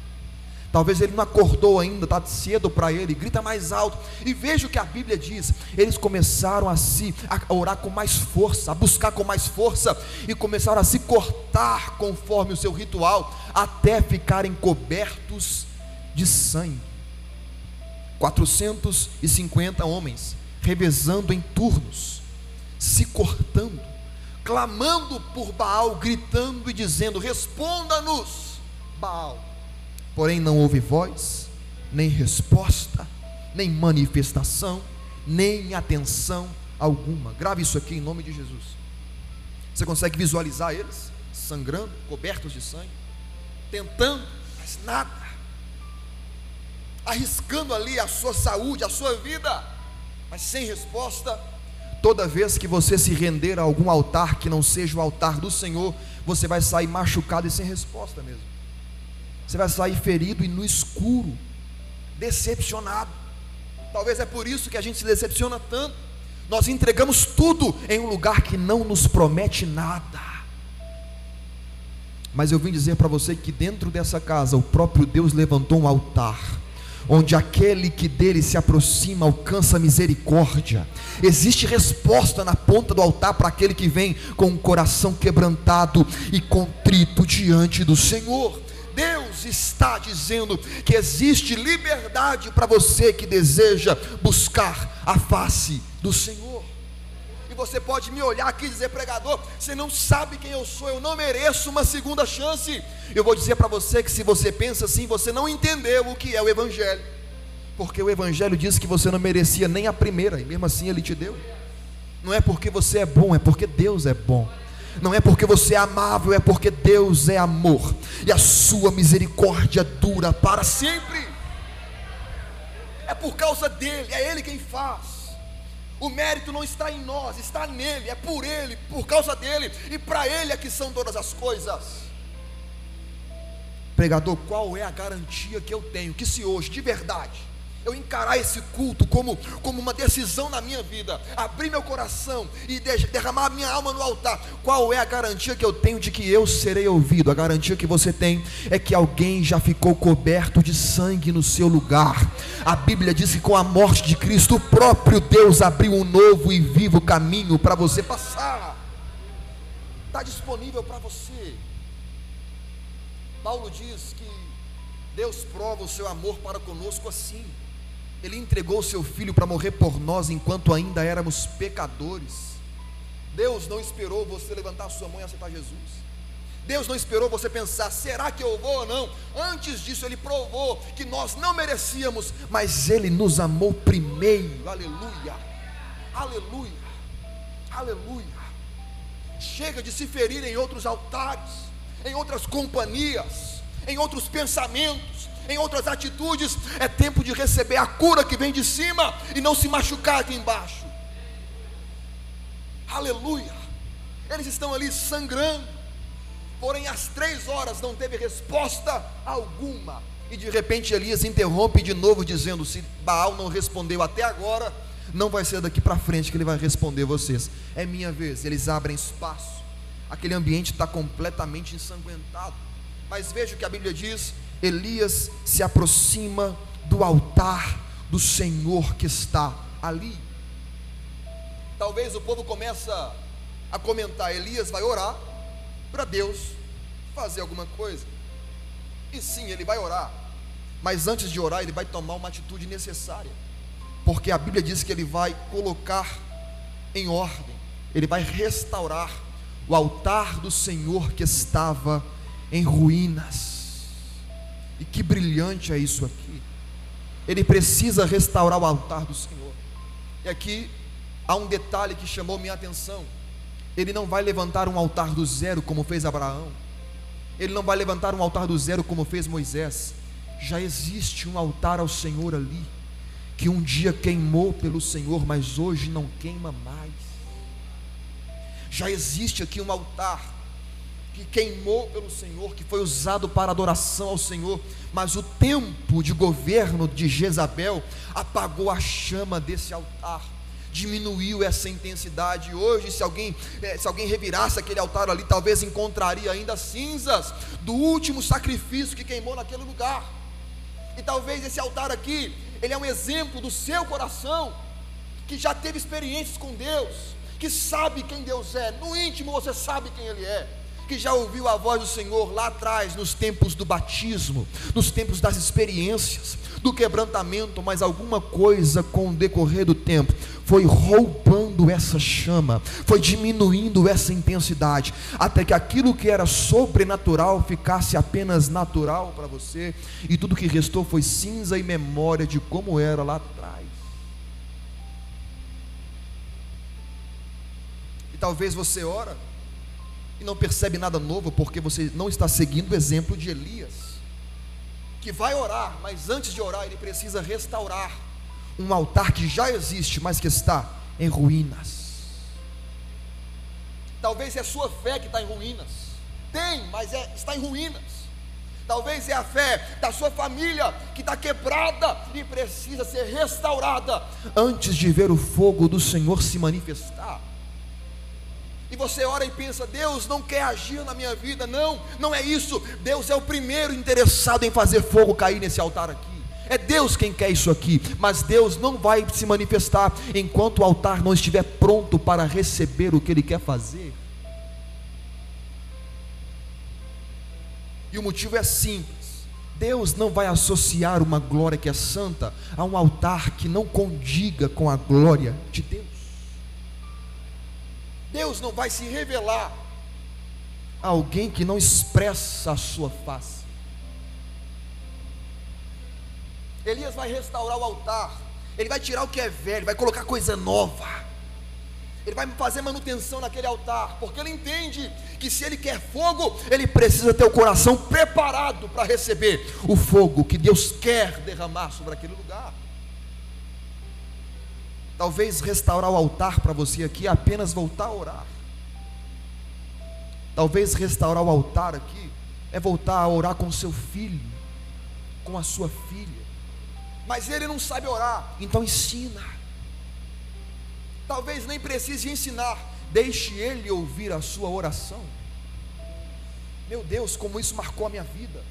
Talvez ele não acordou ainda, está cedo para ele, grita mais alto. E veja o que a Bíblia diz: eles começaram a se a orar com mais força, a buscar com mais força, e começaram a se cortar conforme o seu ritual, até ficarem cobertos de sangue. 450 homens, revezando em turnos se cortando, clamando por Baal, gritando e dizendo: Responda-nos, Baal. Porém, não houve voz, nem resposta, nem manifestação, nem atenção alguma. Grave isso aqui em nome de Jesus. Você consegue visualizar eles sangrando, cobertos de sangue, tentando, mas nada. Arriscando ali a sua saúde, a sua vida, mas sem resposta Toda vez que você se render a algum altar que não seja o altar do Senhor, você vai sair machucado e sem resposta mesmo. Você vai sair ferido e no escuro, decepcionado. Talvez é por isso que a gente se decepciona tanto, Nós entregamos tudo em um lugar que não nos promete nada. Mas eu vim dizer para você que dentro dessa casa o próprio Deus levantou um altar onde aquele que dele se aproxima alcança misericórdia. Existe resposta na ponta do altar para aquele que vem com o coração quebrantado e contrito diante do Senhor. Deus está dizendo que existe liberdade para você que deseja buscar a face do Senhor. Você pode me olhar aqui e dizer, pregador, você não sabe quem eu sou, eu não mereço uma segunda chance. Eu vou dizer para você que se você pensa assim, você não entendeu o que é o Evangelho. Porque o Evangelho diz que você não merecia nem a primeira, e mesmo assim Ele te deu. Não é porque você é bom, é porque Deus é bom não é porque você é amável, é porque Deus é amor, e a sua misericórdia dura para sempre. É por causa dele, é ele quem faz. O mérito não está em nós, está nele, é por ele, por causa dele, e para ele é que são todas as coisas. Pregador, qual é a garantia que eu tenho que se hoje, de verdade, eu encarar esse culto como, como uma decisão na minha vida, abrir meu coração e derramar minha alma no altar, qual é a garantia que eu tenho de que eu serei ouvido? A garantia que você tem é que alguém já ficou coberto de sangue no seu lugar. A Bíblia diz que com a morte de Cristo, o próprio Deus abriu um novo e vivo caminho para você passar. Está disponível para você. Paulo diz que Deus prova o seu amor para conosco assim. Ele entregou seu filho para morrer por nós enquanto ainda éramos pecadores. Deus não esperou você levantar sua mão e aceitar Jesus. Deus não esperou você pensar, será que eu vou ou não? Antes disso, Ele provou que nós não merecíamos, mas Ele nos amou primeiro. Aleluia, aleluia, aleluia. Chega de se ferir em outros altares, em outras companhias, em outros pensamentos, em outras atitudes, é tempo de receber a cura que vem de cima e não se machucar aqui embaixo. Aleluia. Eles estão ali sangrando, porém às três horas não teve resposta alguma. E de repente Elias interrompe de novo, dizendo: Se Baal não respondeu até agora, não vai ser daqui para frente que ele vai responder vocês. É minha vez. Eles abrem espaço. Aquele ambiente está completamente ensanguentado. Mas veja o que a Bíblia diz Elias se aproxima do altar do Senhor que está ali. Talvez o povo começa a comentar, Elias vai orar para Deus fazer alguma coisa. E sim, ele vai orar. Mas antes de orar, ele vai tomar uma atitude necessária. Porque a Bíblia diz que ele vai colocar em ordem, ele vai restaurar o altar do Senhor que estava em ruínas. E que brilhante é isso aqui. Ele precisa restaurar o altar do Senhor. E aqui há um detalhe que chamou minha atenção. Ele não vai levantar um altar do zero como fez Abraão. Ele não vai levantar um altar do zero como fez Moisés. Já existe um altar ao Senhor ali, que um dia queimou pelo Senhor, mas hoje não queima mais. Já existe aqui um altar que queimou pelo Senhor, que foi usado para adoração ao Senhor, mas o tempo de governo de Jezabel apagou a chama desse altar, diminuiu essa intensidade. Hoje, se alguém, eh, se alguém revirasse aquele altar ali, talvez encontraria ainda cinzas do último sacrifício que queimou naquele lugar. E talvez esse altar aqui, ele é um exemplo do seu coração, que já teve experiências com Deus, que sabe quem Deus é, no íntimo você sabe quem Ele é que já ouviu a voz do Senhor lá atrás, nos tempos do batismo, nos tempos das experiências, do quebrantamento, mas alguma coisa com o decorrer do tempo foi roubando essa chama, foi diminuindo essa intensidade, até que aquilo que era sobrenatural ficasse apenas natural para você, e tudo que restou foi cinza e memória de como era lá atrás. E talvez você ora e não percebe nada novo porque você não está seguindo o exemplo de Elias, que vai orar, mas antes de orar, ele precisa restaurar um altar que já existe, mas que está em ruínas. Talvez é a sua fé que está em ruínas. Tem, mas é, está em ruínas. Talvez é a fé da sua família que está quebrada e precisa ser restaurada antes de ver o fogo do Senhor se manifestar. E você ora e pensa: Deus não quer agir na minha vida. Não, não é isso. Deus é o primeiro interessado em fazer fogo cair nesse altar aqui. É Deus quem quer isso aqui, mas Deus não vai se manifestar enquanto o altar não estiver pronto para receber o que Ele quer fazer. E o motivo é simples. Deus não vai associar uma glória que é santa a um altar que não condiga com a glória de Deus. Deus não vai se revelar a alguém que não expressa a sua face. Elias vai restaurar o altar, ele vai tirar o que é velho, vai colocar coisa nova. Ele vai fazer manutenção naquele altar, porque ele entende que se ele quer fogo, ele precisa ter o coração preparado para receber o fogo que Deus quer derramar sobre aquele lugar. Talvez restaurar o altar para você aqui é apenas voltar a orar. Talvez restaurar o altar aqui é voltar a orar com seu filho, com a sua filha mas ele não sabe orar, então ensina. Talvez nem precise ensinar, deixe ele ouvir a sua oração. Meu Deus, como isso marcou a minha vida.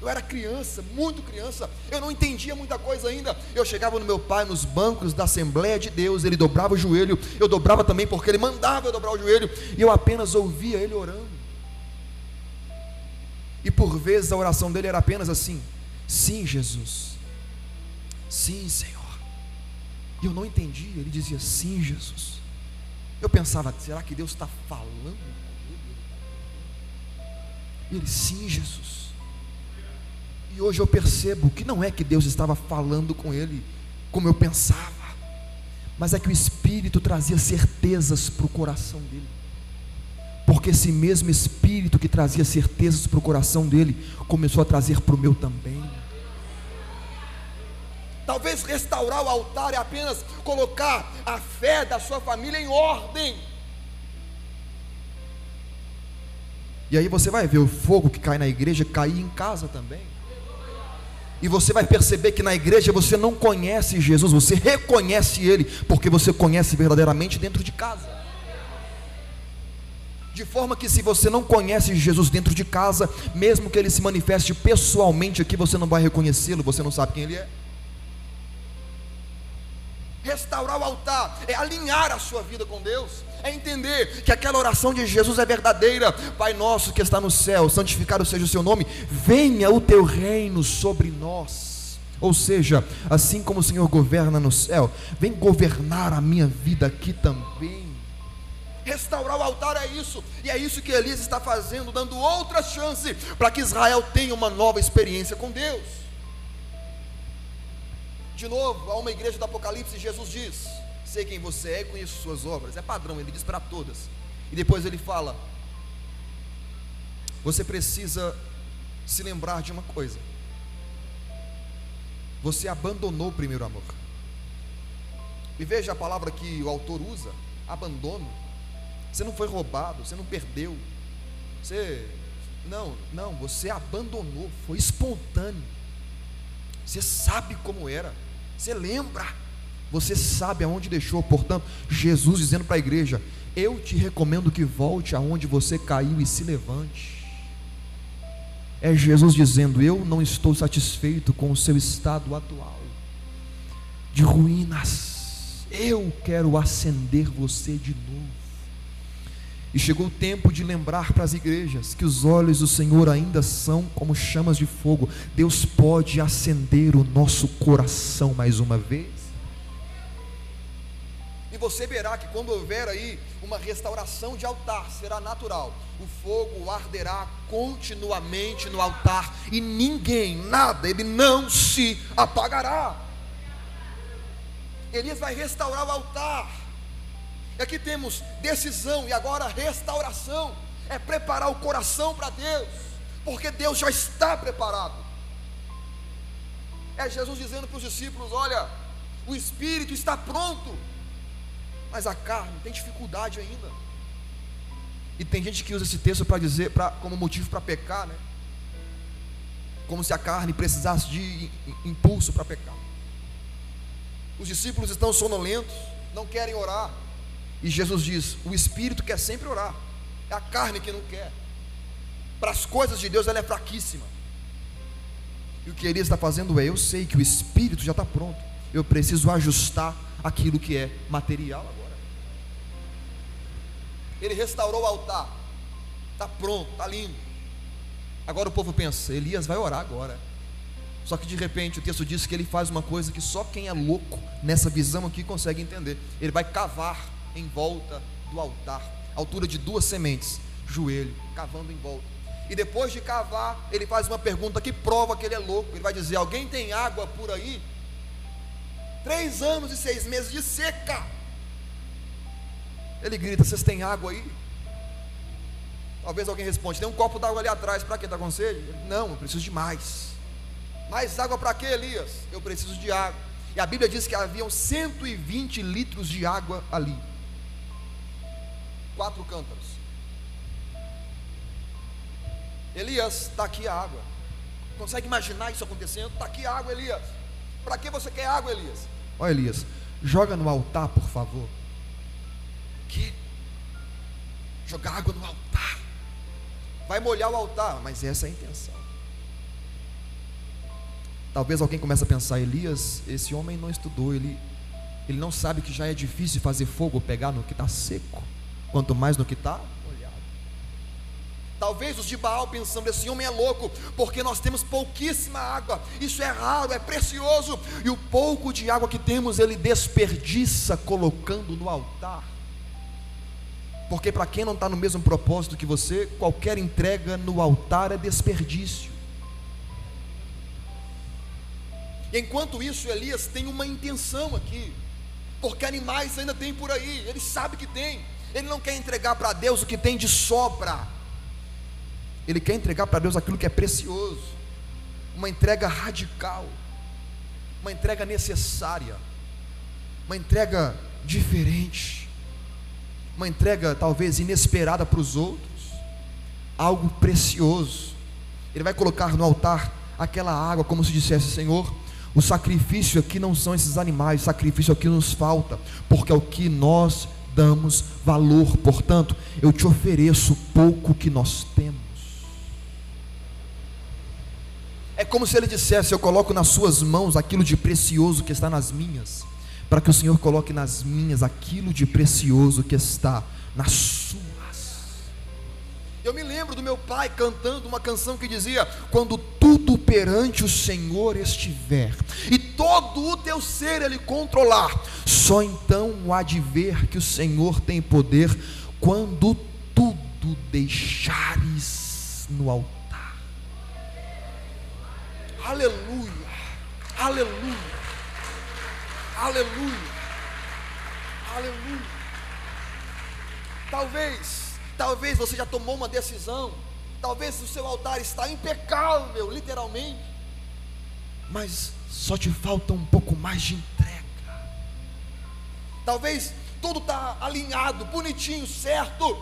Eu era criança, muito criança, eu não entendia muita coisa ainda. Eu chegava no meu pai nos bancos da Assembleia de Deus, ele dobrava o joelho, eu dobrava também porque ele mandava eu dobrar o joelho, e eu apenas ouvia ele orando. E por vezes a oração dele era apenas assim: Sim, Jesus, Sim, Senhor. E eu não entendia. Ele dizia: Sim, Jesus. Eu pensava: será que Deus está falando? E ele: Sim, Jesus. E hoje eu percebo que não é que Deus estava falando com ele como eu pensava, mas é que o Espírito trazia certezas para o coração dele. Porque esse mesmo Espírito que trazia certezas para o coração dele começou a trazer para o meu também. Talvez restaurar o altar é apenas colocar a fé da sua família em ordem. E aí você vai ver o fogo que cai na igreja cair em casa também. E você vai perceber que na igreja você não conhece Jesus, você reconhece Ele, porque você conhece verdadeiramente dentro de casa. De forma que se você não conhece Jesus dentro de casa, mesmo que Ele se manifeste pessoalmente aqui, você não vai reconhecê-lo, você não sabe quem Ele é. Restaurar o altar é alinhar a sua vida com Deus, é entender que aquela oração de Jesus é verdadeira. Pai nosso que está no céu, santificado seja o seu nome, venha o teu reino sobre nós. Ou seja, assim como o Senhor governa no céu, vem governar a minha vida aqui também. Restaurar o altar é isso, e é isso que Elias está fazendo, dando outra chance para que Israel tenha uma nova experiência com Deus. De novo, a uma igreja do Apocalipse, Jesus diz: Sei quem você é e conheço suas obras. É padrão, ele diz para todas. E depois ele fala: Você precisa se lembrar de uma coisa. Você abandonou o primeiro amor. E veja a palavra que o autor usa: abandono. Você não foi roubado, você não perdeu. Você não, não, você abandonou, foi espontâneo. Você sabe como era. Você lembra? Você sabe aonde deixou. Portanto, Jesus dizendo para a igreja: Eu te recomendo que volte aonde você caiu e se levante. É Jesus dizendo: Eu não estou satisfeito com o seu estado atual de ruínas. Eu quero acender você de novo. E chegou o tempo de lembrar para as igrejas que os olhos do Senhor ainda são como chamas de fogo. Deus pode acender o nosso coração mais uma vez. E você verá que quando houver aí uma restauração de altar, será natural. O fogo arderá continuamente no altar e ninguém, nada, ele não se apagará. Elias vai restaurar o altar Aqui temos decisão e agora restauração. É preparar o coração para Deus, porque Deus já está preparado. É Jesus dizendo para os discípulos: Olha, o espírito está pronto, mas a carne tem dificuldade ainda. E tem gente que usa esse texto para dizer, pra, como motivo para pecar, né? como se a carne precisasse de impulso para pecar. Os discípulos estão sonolentos, não querem orar. E Jesus diz: o espírito quer sempre orar, é a carne que não quer. Para as coisas de Deus ela é fraquíssima. E o que Elias está fazendo é: eu sei que o espírito já está pronto, eu preciso ajustar aquilo que é material. Ele restaurou o altar, está pronto, está lindo. Agora o povo pensa: Elias vai orar agora. Só que de repente o texto diz que ele faz uma coisa que só quem é louco nessa visão aqui consegue entender. Ele vai cavar em volta do altar, altura de duas sementes, joelho, cavando em volta. E depois de cavar, ele faz uma pergunta que prova que ele é louco. Ele vai dizer: Alguém tem água por aí? Três anos e seis meses de seca. Ele grita: Vocês têm água aí? Talvez alguém responda: Tem um copo d'água ali atrás, para que está com sede? Não, eu preciso de mais. Mais água para quê, Elias? Eu preciso de água. E a Bíblia diz que haviam 120 litros de água ali. Quatro cântaros. Elias, está aqui a água. Consegue imaginar isso acontecendo? Está aqui a água, Elias. Para que você quer água, Elias? Olha, Elias, joga no altar, por favor. Jogar água no altar. Vai molhar o altar, mas essa é a intenção. Talvez alguém comece a pensar, Elias, esse homem não estudou, ele, ele não sabe que já é difícil fazer fogo, pegar no que está seco, quanto mais no que está molhado. Talvez os de Baal pensando, esse homem é louco, porque nós temos pouquíssima água, isso é raro, é precioso, e o pouco de água que temos ele desperdiça colocando no altar. Porque para quem não está no mesmo propósito que você, qualquer entrega no altar é desperdício. Enquanto isso, Elias tem uma intenção aqui, porque animais ainda tem por aí, ele sabe que tem, ele não quer entregar para Deus o que tem de sobra, ele quer entregar para Deus aquilo que é precioso, uma entrega radical, uma entrega necessária, uma entrega diferente, uma entrega talvez inesperada para os outros, algo precioso. Ele vai colocar no altar aquela água, como se dissesse: Senhor, o sacrifício aqui não são esses animais, o sacrifício aqui nos falta, porque é o que nós damos valor. Portanto, eu te ofereço o pouco que nós temos. É como se ele dissesse: Eu coloco nas suas mãos aquilo de precioso que está nas minhas, para que o Senhor coloque nas minhas aquilo de precioso que está nas suas. Eu me lembro do meu pai cantando uma canção que dizia: Quando tudo perante o Senhor estiver, e todo o teu ser ele controlar, só então há de ver que o Senhor tem poder, quando tudo deixares no altar. Aleluia, aleluia, aleluia, aleluia. Talvez Talvez você já tomou uma decisão. Talvez o seu altar está impecável, literalmente. Mas só te falta um pouco mais de entrega. Talvez tudo está alinhado, bonitinho, certo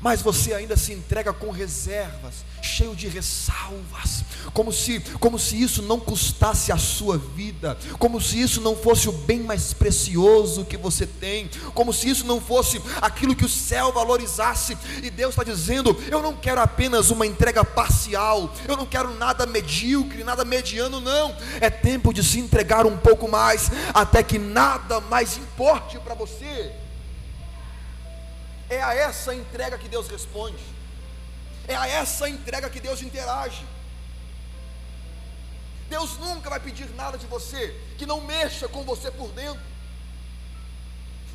mas você ainda se entrega com reservas, cheio de ressalvas, como se, como se isso não custasse a sua vida, como se isso não fosse o bem mais precioso que você tem, como se isso não fosse aquilo que o céu valorizasse, e Deus está dizendo: eu não quero apenas uma entrega parcial, eu não quero nada medíocre, nada mediano, não, é tempo de se entregar um pouco mais, até que nada mais importe para você. É a essa entrega que Deus responde. É a essa entrega que Deus interage. Deus nunca vai pedir nada de você que não mexa com você por dentro.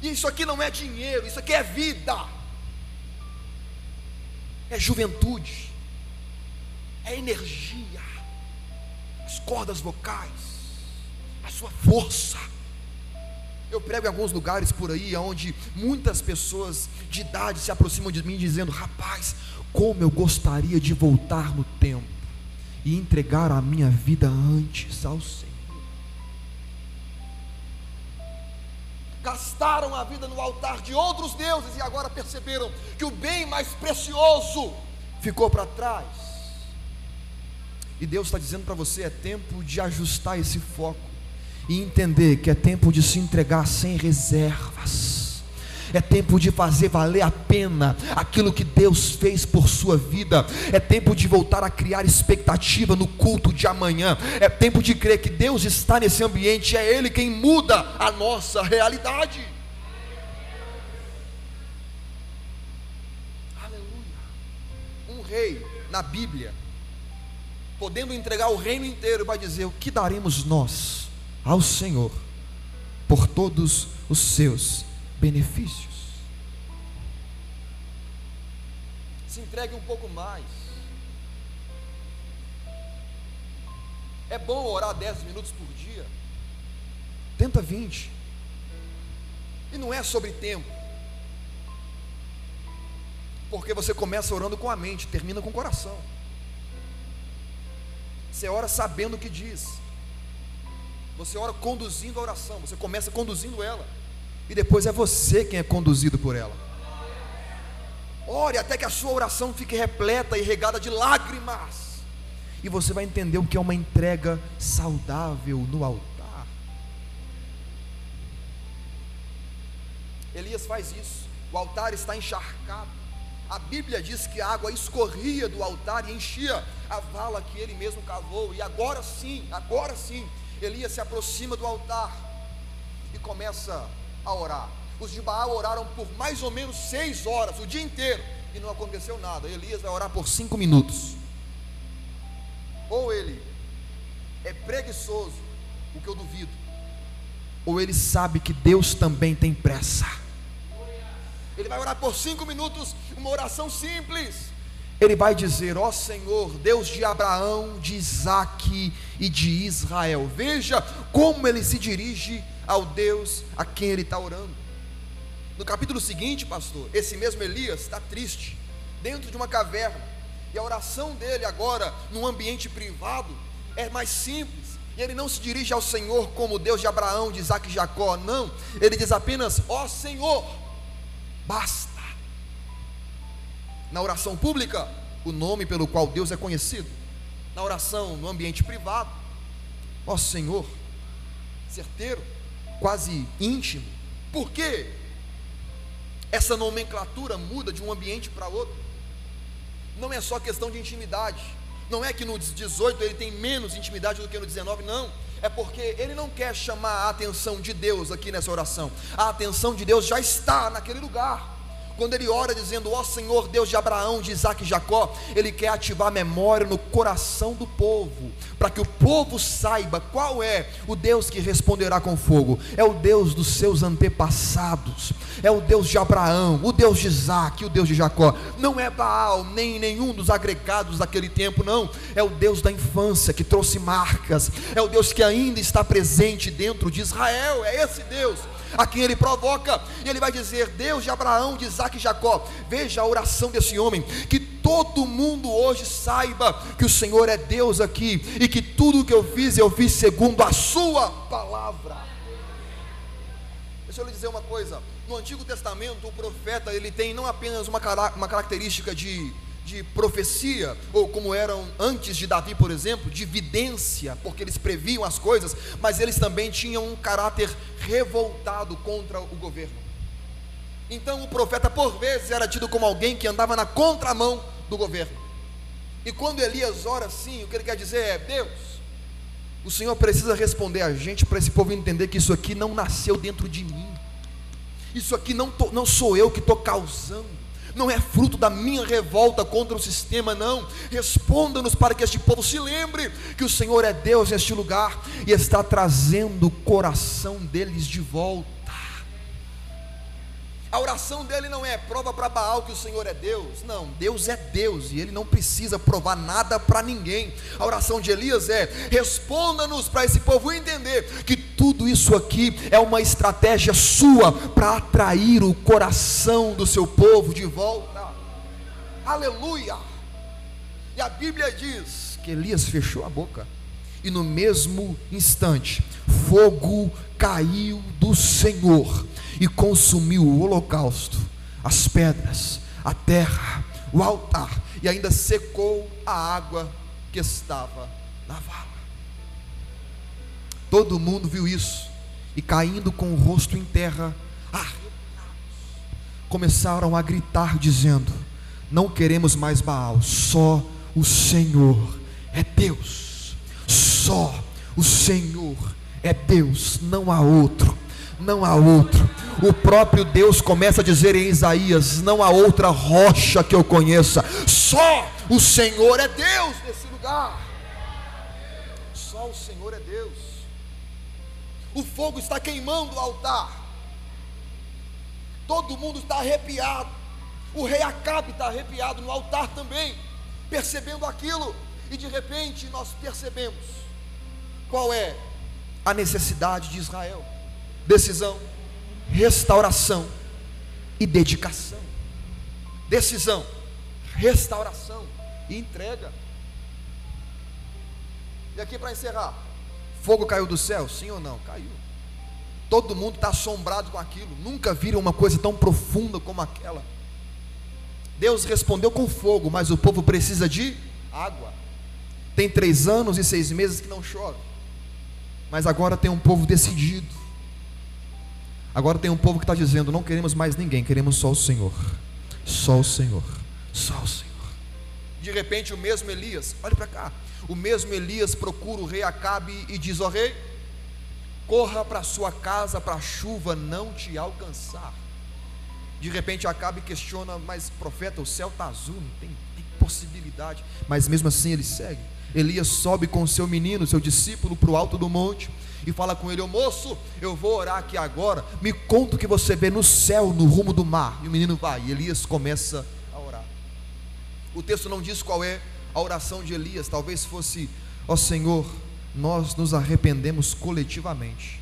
E isso aqui não é dinheiro, isso aqui é vida. É juventude. É energia. As cordas vocais. A sua força eu prego em alguns lugares por aí, onde muitas pessoas de idade se aproximam de mim dizendo: Rapaz, como eu gostaria de voltar no tempo e entregar a minha vida antes ao Senhor. Gastaram a vida no altar de outros deuses e agora perceberam que o bem mais precioso ficou para trás. E Deus está dizendo para você: é tempo de ajustar esse foco e entender que é tempo de se entregar sem reservas é tempo de fazer valer a pena aquilo que Deus fez por sua vida, é tempo de voltar a criar expectativa no culto de amanhã, é tempo de crer que Deus está nesse ambiente, é Ele quem muda a nossa realidade. Aleluia. Um rei na Bíblia, podendo entregar o reino inteiro, vai dizer: O que daremos nós ao Senhor por todos os seus benefícios. Se entregue um pouco mais. É bom orar 10 minutos por dia. Tenta 20. E não é sobre tempo. Porque você começa orando com a mente, termina com o coração. Você ora sabendo o que diz. Você ora conduzindo a oração. Você começa conduzindo ela e depois é você quem é conduzido por ela. Ore até que a sua oração fique repleta e regada de lágrimas, e você vai entender o que é uma entrega saudável no altar. Elias faz isso, o altar está encharcado. A Bíblia diz que a água escorria do altar e enchia a vala que ele mesmo cavou, e agora sim, agora sim, Elias se aproxima do altar e começa a orar. Os de Baal oraram por mais ou menos seis horas, o dia inteiro, e não aconteceu nada. Elias vai orar por cinco minutos. Ou ele é preguiçoso, o que eu duvido, ou ele sabe que Deus também tem pressa. Ele vai orar por cinco minutos, uma oração simples. Ele vai dizer: Ó Senhor, Deus de Abraão, de Isaac e de Israel. Veja como ele se dirige ao Deus a quem ele está orando. No capítulo seguinte, pastor, esse mesmo Elias está triste, dentro de uma caverna, e a oração dele agora, num ambiente privado, é mais simples. E ele não se dirige ao Senhor como Deus de Abraão, de Isaac e Jacó, não. Ele diz apenas: Ó Senhor, basta. Na oração pública, o nome pelo qual Deus é conhecido. Na oração no ambiente privado, ó Senhor, certeiro, quase íntimo. Por quê? Essa nomenclatura muda de um ambiente para outro. Não é só questão de intimidade. Não é que no 18 ele tem menos intimidade do que no 19, não. É porque ele não quer chamar a atenção de Deus aqui nessa oração. A atenção de Deus já está naquele lugar. Quando ele ora dizendo, ó Senhor Deus de Abraão, de Isaac e Jacó, ele quer ativar a memória no coração do povo, para que o povo saiba qual é o Deus que responderá com fogo. É o Deus dos seus antepassados, é o Deus de Abraão, o Deus de Isaac, o Deus de Jacó. Não é Baal, nem nenhum dos agregados daquele tempo, não. É o Deus da infância que trouxe marcas, é o Deus que ainda está presente dentro de Israel, é esse Deus a quem ele provoca, e ele vai dizer: Deus de Abraão, de Isaac e Jacó, veja a oração desse homem, que todo mundo hoje saiba que o Senhor é Deus aqui, e que tudo o que eu fiz, eu fiz segundo a Sua palavra. Deixa eu lhe dizer uma coisa: no Antigo Testamento, o profeta ele tem não apenas uma, uma característica de de profecia, ou como eram antes de Davi, por exemplo, de vidência, porque eles previam as coisas, mas eles também tinham um caráter revoltado contra o governo. Então o profeta, por vezes, era tido como alguém que andava na contramão do governo. E quando Elias ora assim, o que ele quer dizer é: Deus, o Senhor precisa responder a gente para esse povo entender que isso aqui não nasceu dentro de mim, isso aqui não, tô, não sou eu que estou causando não é fruto da minha revolta contra o sistema, não. Responda-nos para que este povo se lembre que o Senhor é Deus neste lugar e está trazendo o coração deles de volta. A oração dele não é prova para Baal que o Senhor é Deus. Não, Deus é Deus e ele não precisa provar nada para ninguém. A oração de Elias é: responda-nos para esse povo entender que tudo isso aqui é uma estratégia sua para atrair o coração do seu povo de volta. Aleluia! E a Bíblia diz que Elias fechou a boca e no mesmo instante fogo caiu do Senhor e consumiu o holocausto, as pedras, a terra, o altar, e ainda secou a água que estava na vala. Todo mundo viu isso e caindo com o rosto em terra, começaram a gritar dizendo: Não queremos mais Baal, só o Senhor é Deus. Só o Senhor é Deus, não há outro. Não há outro. O próprio Deus começa a dizer em Isaías: Não há outra rocha que eu conheça. Só o Senhor é Deus nesse lugar. Só o Senhor é Deus. O fogo está queimando o altar. Todo mundo está arrepiado. O rei Acabe está arrepiado no altar também, percebendo aquilo. E de repente nós percebemos qual é a necessidade de Israel: decisão, restauração e dedicação. Decisão, restauração e entrega. E aqui para encerrar: fogo caiu do céu? Sim ou não? Caiu. Todo mundo está assombrado com aquilo. Nunca viram uma coisa tão profunda como aquela. Deus respondeu com fogo, mas o povo precisa de água. Tem três anos e seis meses que não chove. Mas agora tem um povo decidido. Agora tem um povo que está dizendo: não queremos mais ninguém, queremos só o Senhor. Só o Senhor. Só o Senhor. De repente, o mesmo Elias, olhe para cá. O mesmo Elias procura o rei Acabe e diz: Ó oh, rei, corra para sua casa para a chuva não te alcançar. De repente Acabe questiona, mas profeta, o céu está azul, não tem, possibilidade. Mas mesmo assim ele segue. Elias sobe com seu menino, seu discípulo, para o alto do monte e fala com ele: Ô moço, eu vou orar aqui agora. Me conta o que você vê no céu, no rumo do mar. E o menino vai, e Elias começa a orar. O texto não diz qual é a oração de Elias, talvez fosse: Ó Senhor, nós nos arrependemos coletivamente,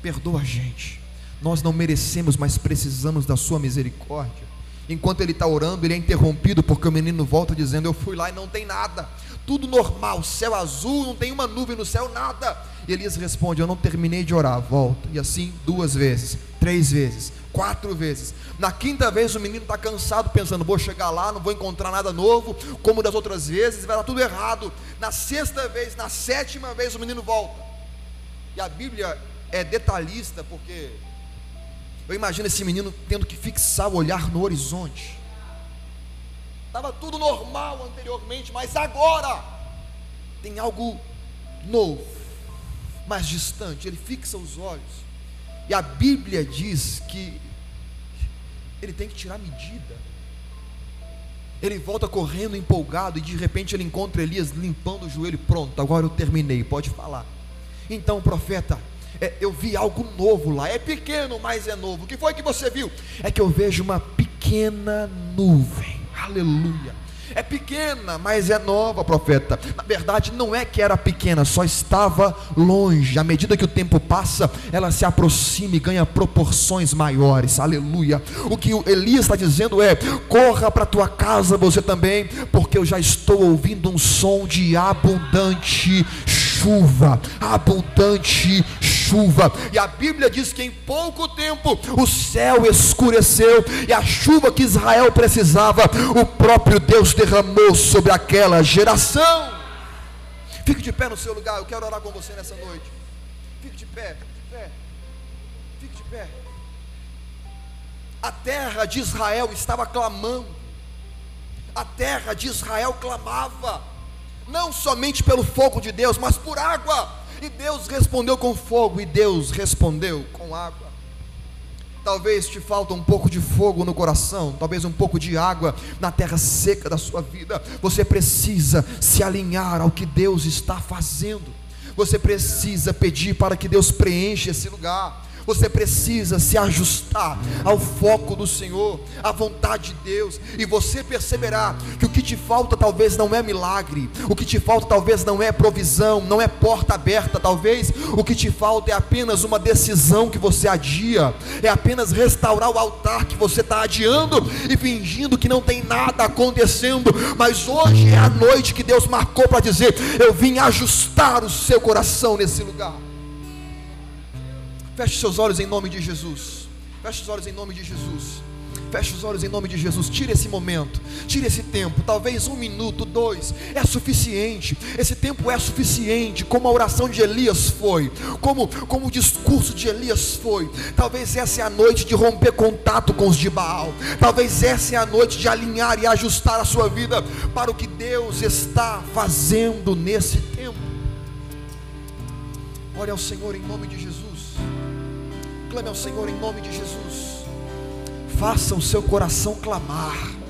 perdoa a gente. Nós não merecemos, mas precisamos da Sua misericórdia. Enquanto ele está orando, ele é interrompido porque o menino volta dizendo: Eu fui lá e não tem nada tudo normal, céu azul, não tem uma nuvem no céu, nada. E Elias responde: Eu não terminei de orar, volta. E assim, duas vezes, três vezes, quatro vezes. Na quinta vez, o menino está cansado, pensando: Vou chegar lá, não vou encontrar nada novo, como das outras vezes, vai dar tudo errado. Na sexta vez, na sétima vez, o menino volta. E a Bíblia é detalhista, porque eu imagino esse menino tendo que fixar o olhar no horizonte Estava tudo normal anteriormente, mas agora tem algo novo, mais distante. Ele fixa os olhos. E a Bíblia diz que ele tem que tirar medida. Ele volta correndo empolgado e de repente ele encontra Elias limpando o joelho. Pronto, agora eu terminei, pode falar. Então, profeta, é, eu vi algo novo lá. É pequeno, mas é novo. O que foi que você viu? É que eu vejo uma pequena nuvem Aleluia. É pequena, mas é nova, profeta. Na verdade, não é que era pequena, só estava longe. À medida que o tempo passa, ela se aproxima e ganha proporções maiores. Aleluia. O que Elias está dizendo é: corra para tua casa você também, porque eu já estou ouvindo um som de abundante chuva, abundante chuva. E a Bíblia diz que em pouco tempo o céu escureceu e a chuva que Israel precisava, o próprio Deus derramou sobre aquela geração. Fique de pé no seu lugar, eu quero orar com você nessa noite. Fique de pé, fique de pé. Fique de pé. A terra de Israel estava clamando. A terra de Israel clamava não somente pelo fogo de Deus, mas por água. E Deus respondeu com fogo, e Deus respondeu com água. Talvez te falta um pouco de fogo no coração, talvez um pouco de água na terra seca da sua vida. Você precisa se alinhar ao que Deus está fazendo. Você precisa pedir para que Deus preencha esse lugar. Você precisa se ajustar ao foco do Senhor, à vontade de Deus, e você perceberá que o que te falta talvez não é milagre, o que te falta talvez não é provisão, não é porta aberta, talvez o que te falta é apenas uma decisão que você adia, é apenas restaurar o altar que você está adiando e fingindo que não tem nada acontecendo, mas hoje é a noite que Deus marcou para dizer: Eu vim ajustar o seu coração nesse lugar. Feche seus olhos em nome de Jesus. Feche os olhos em nome de Jesus. Feche os olhos em nome de Jesus. Tire esse momento, tire esse tempo. Talvez um minuto, dois, é suficiente. Esse tempo é suficiente. Como a oração de Elias foi, como, como o discurso de Elias foi. Talvez essa é a noite de romper contato com os de Baal. Talvez essa é a noite de alinhar e ajustar a sua vida para o que Deus está fazendo nesse tempo. Ore ao Senhor em nome de Jesus. Clame ao Senhor em nome de Jesus faça o seu coração clamar.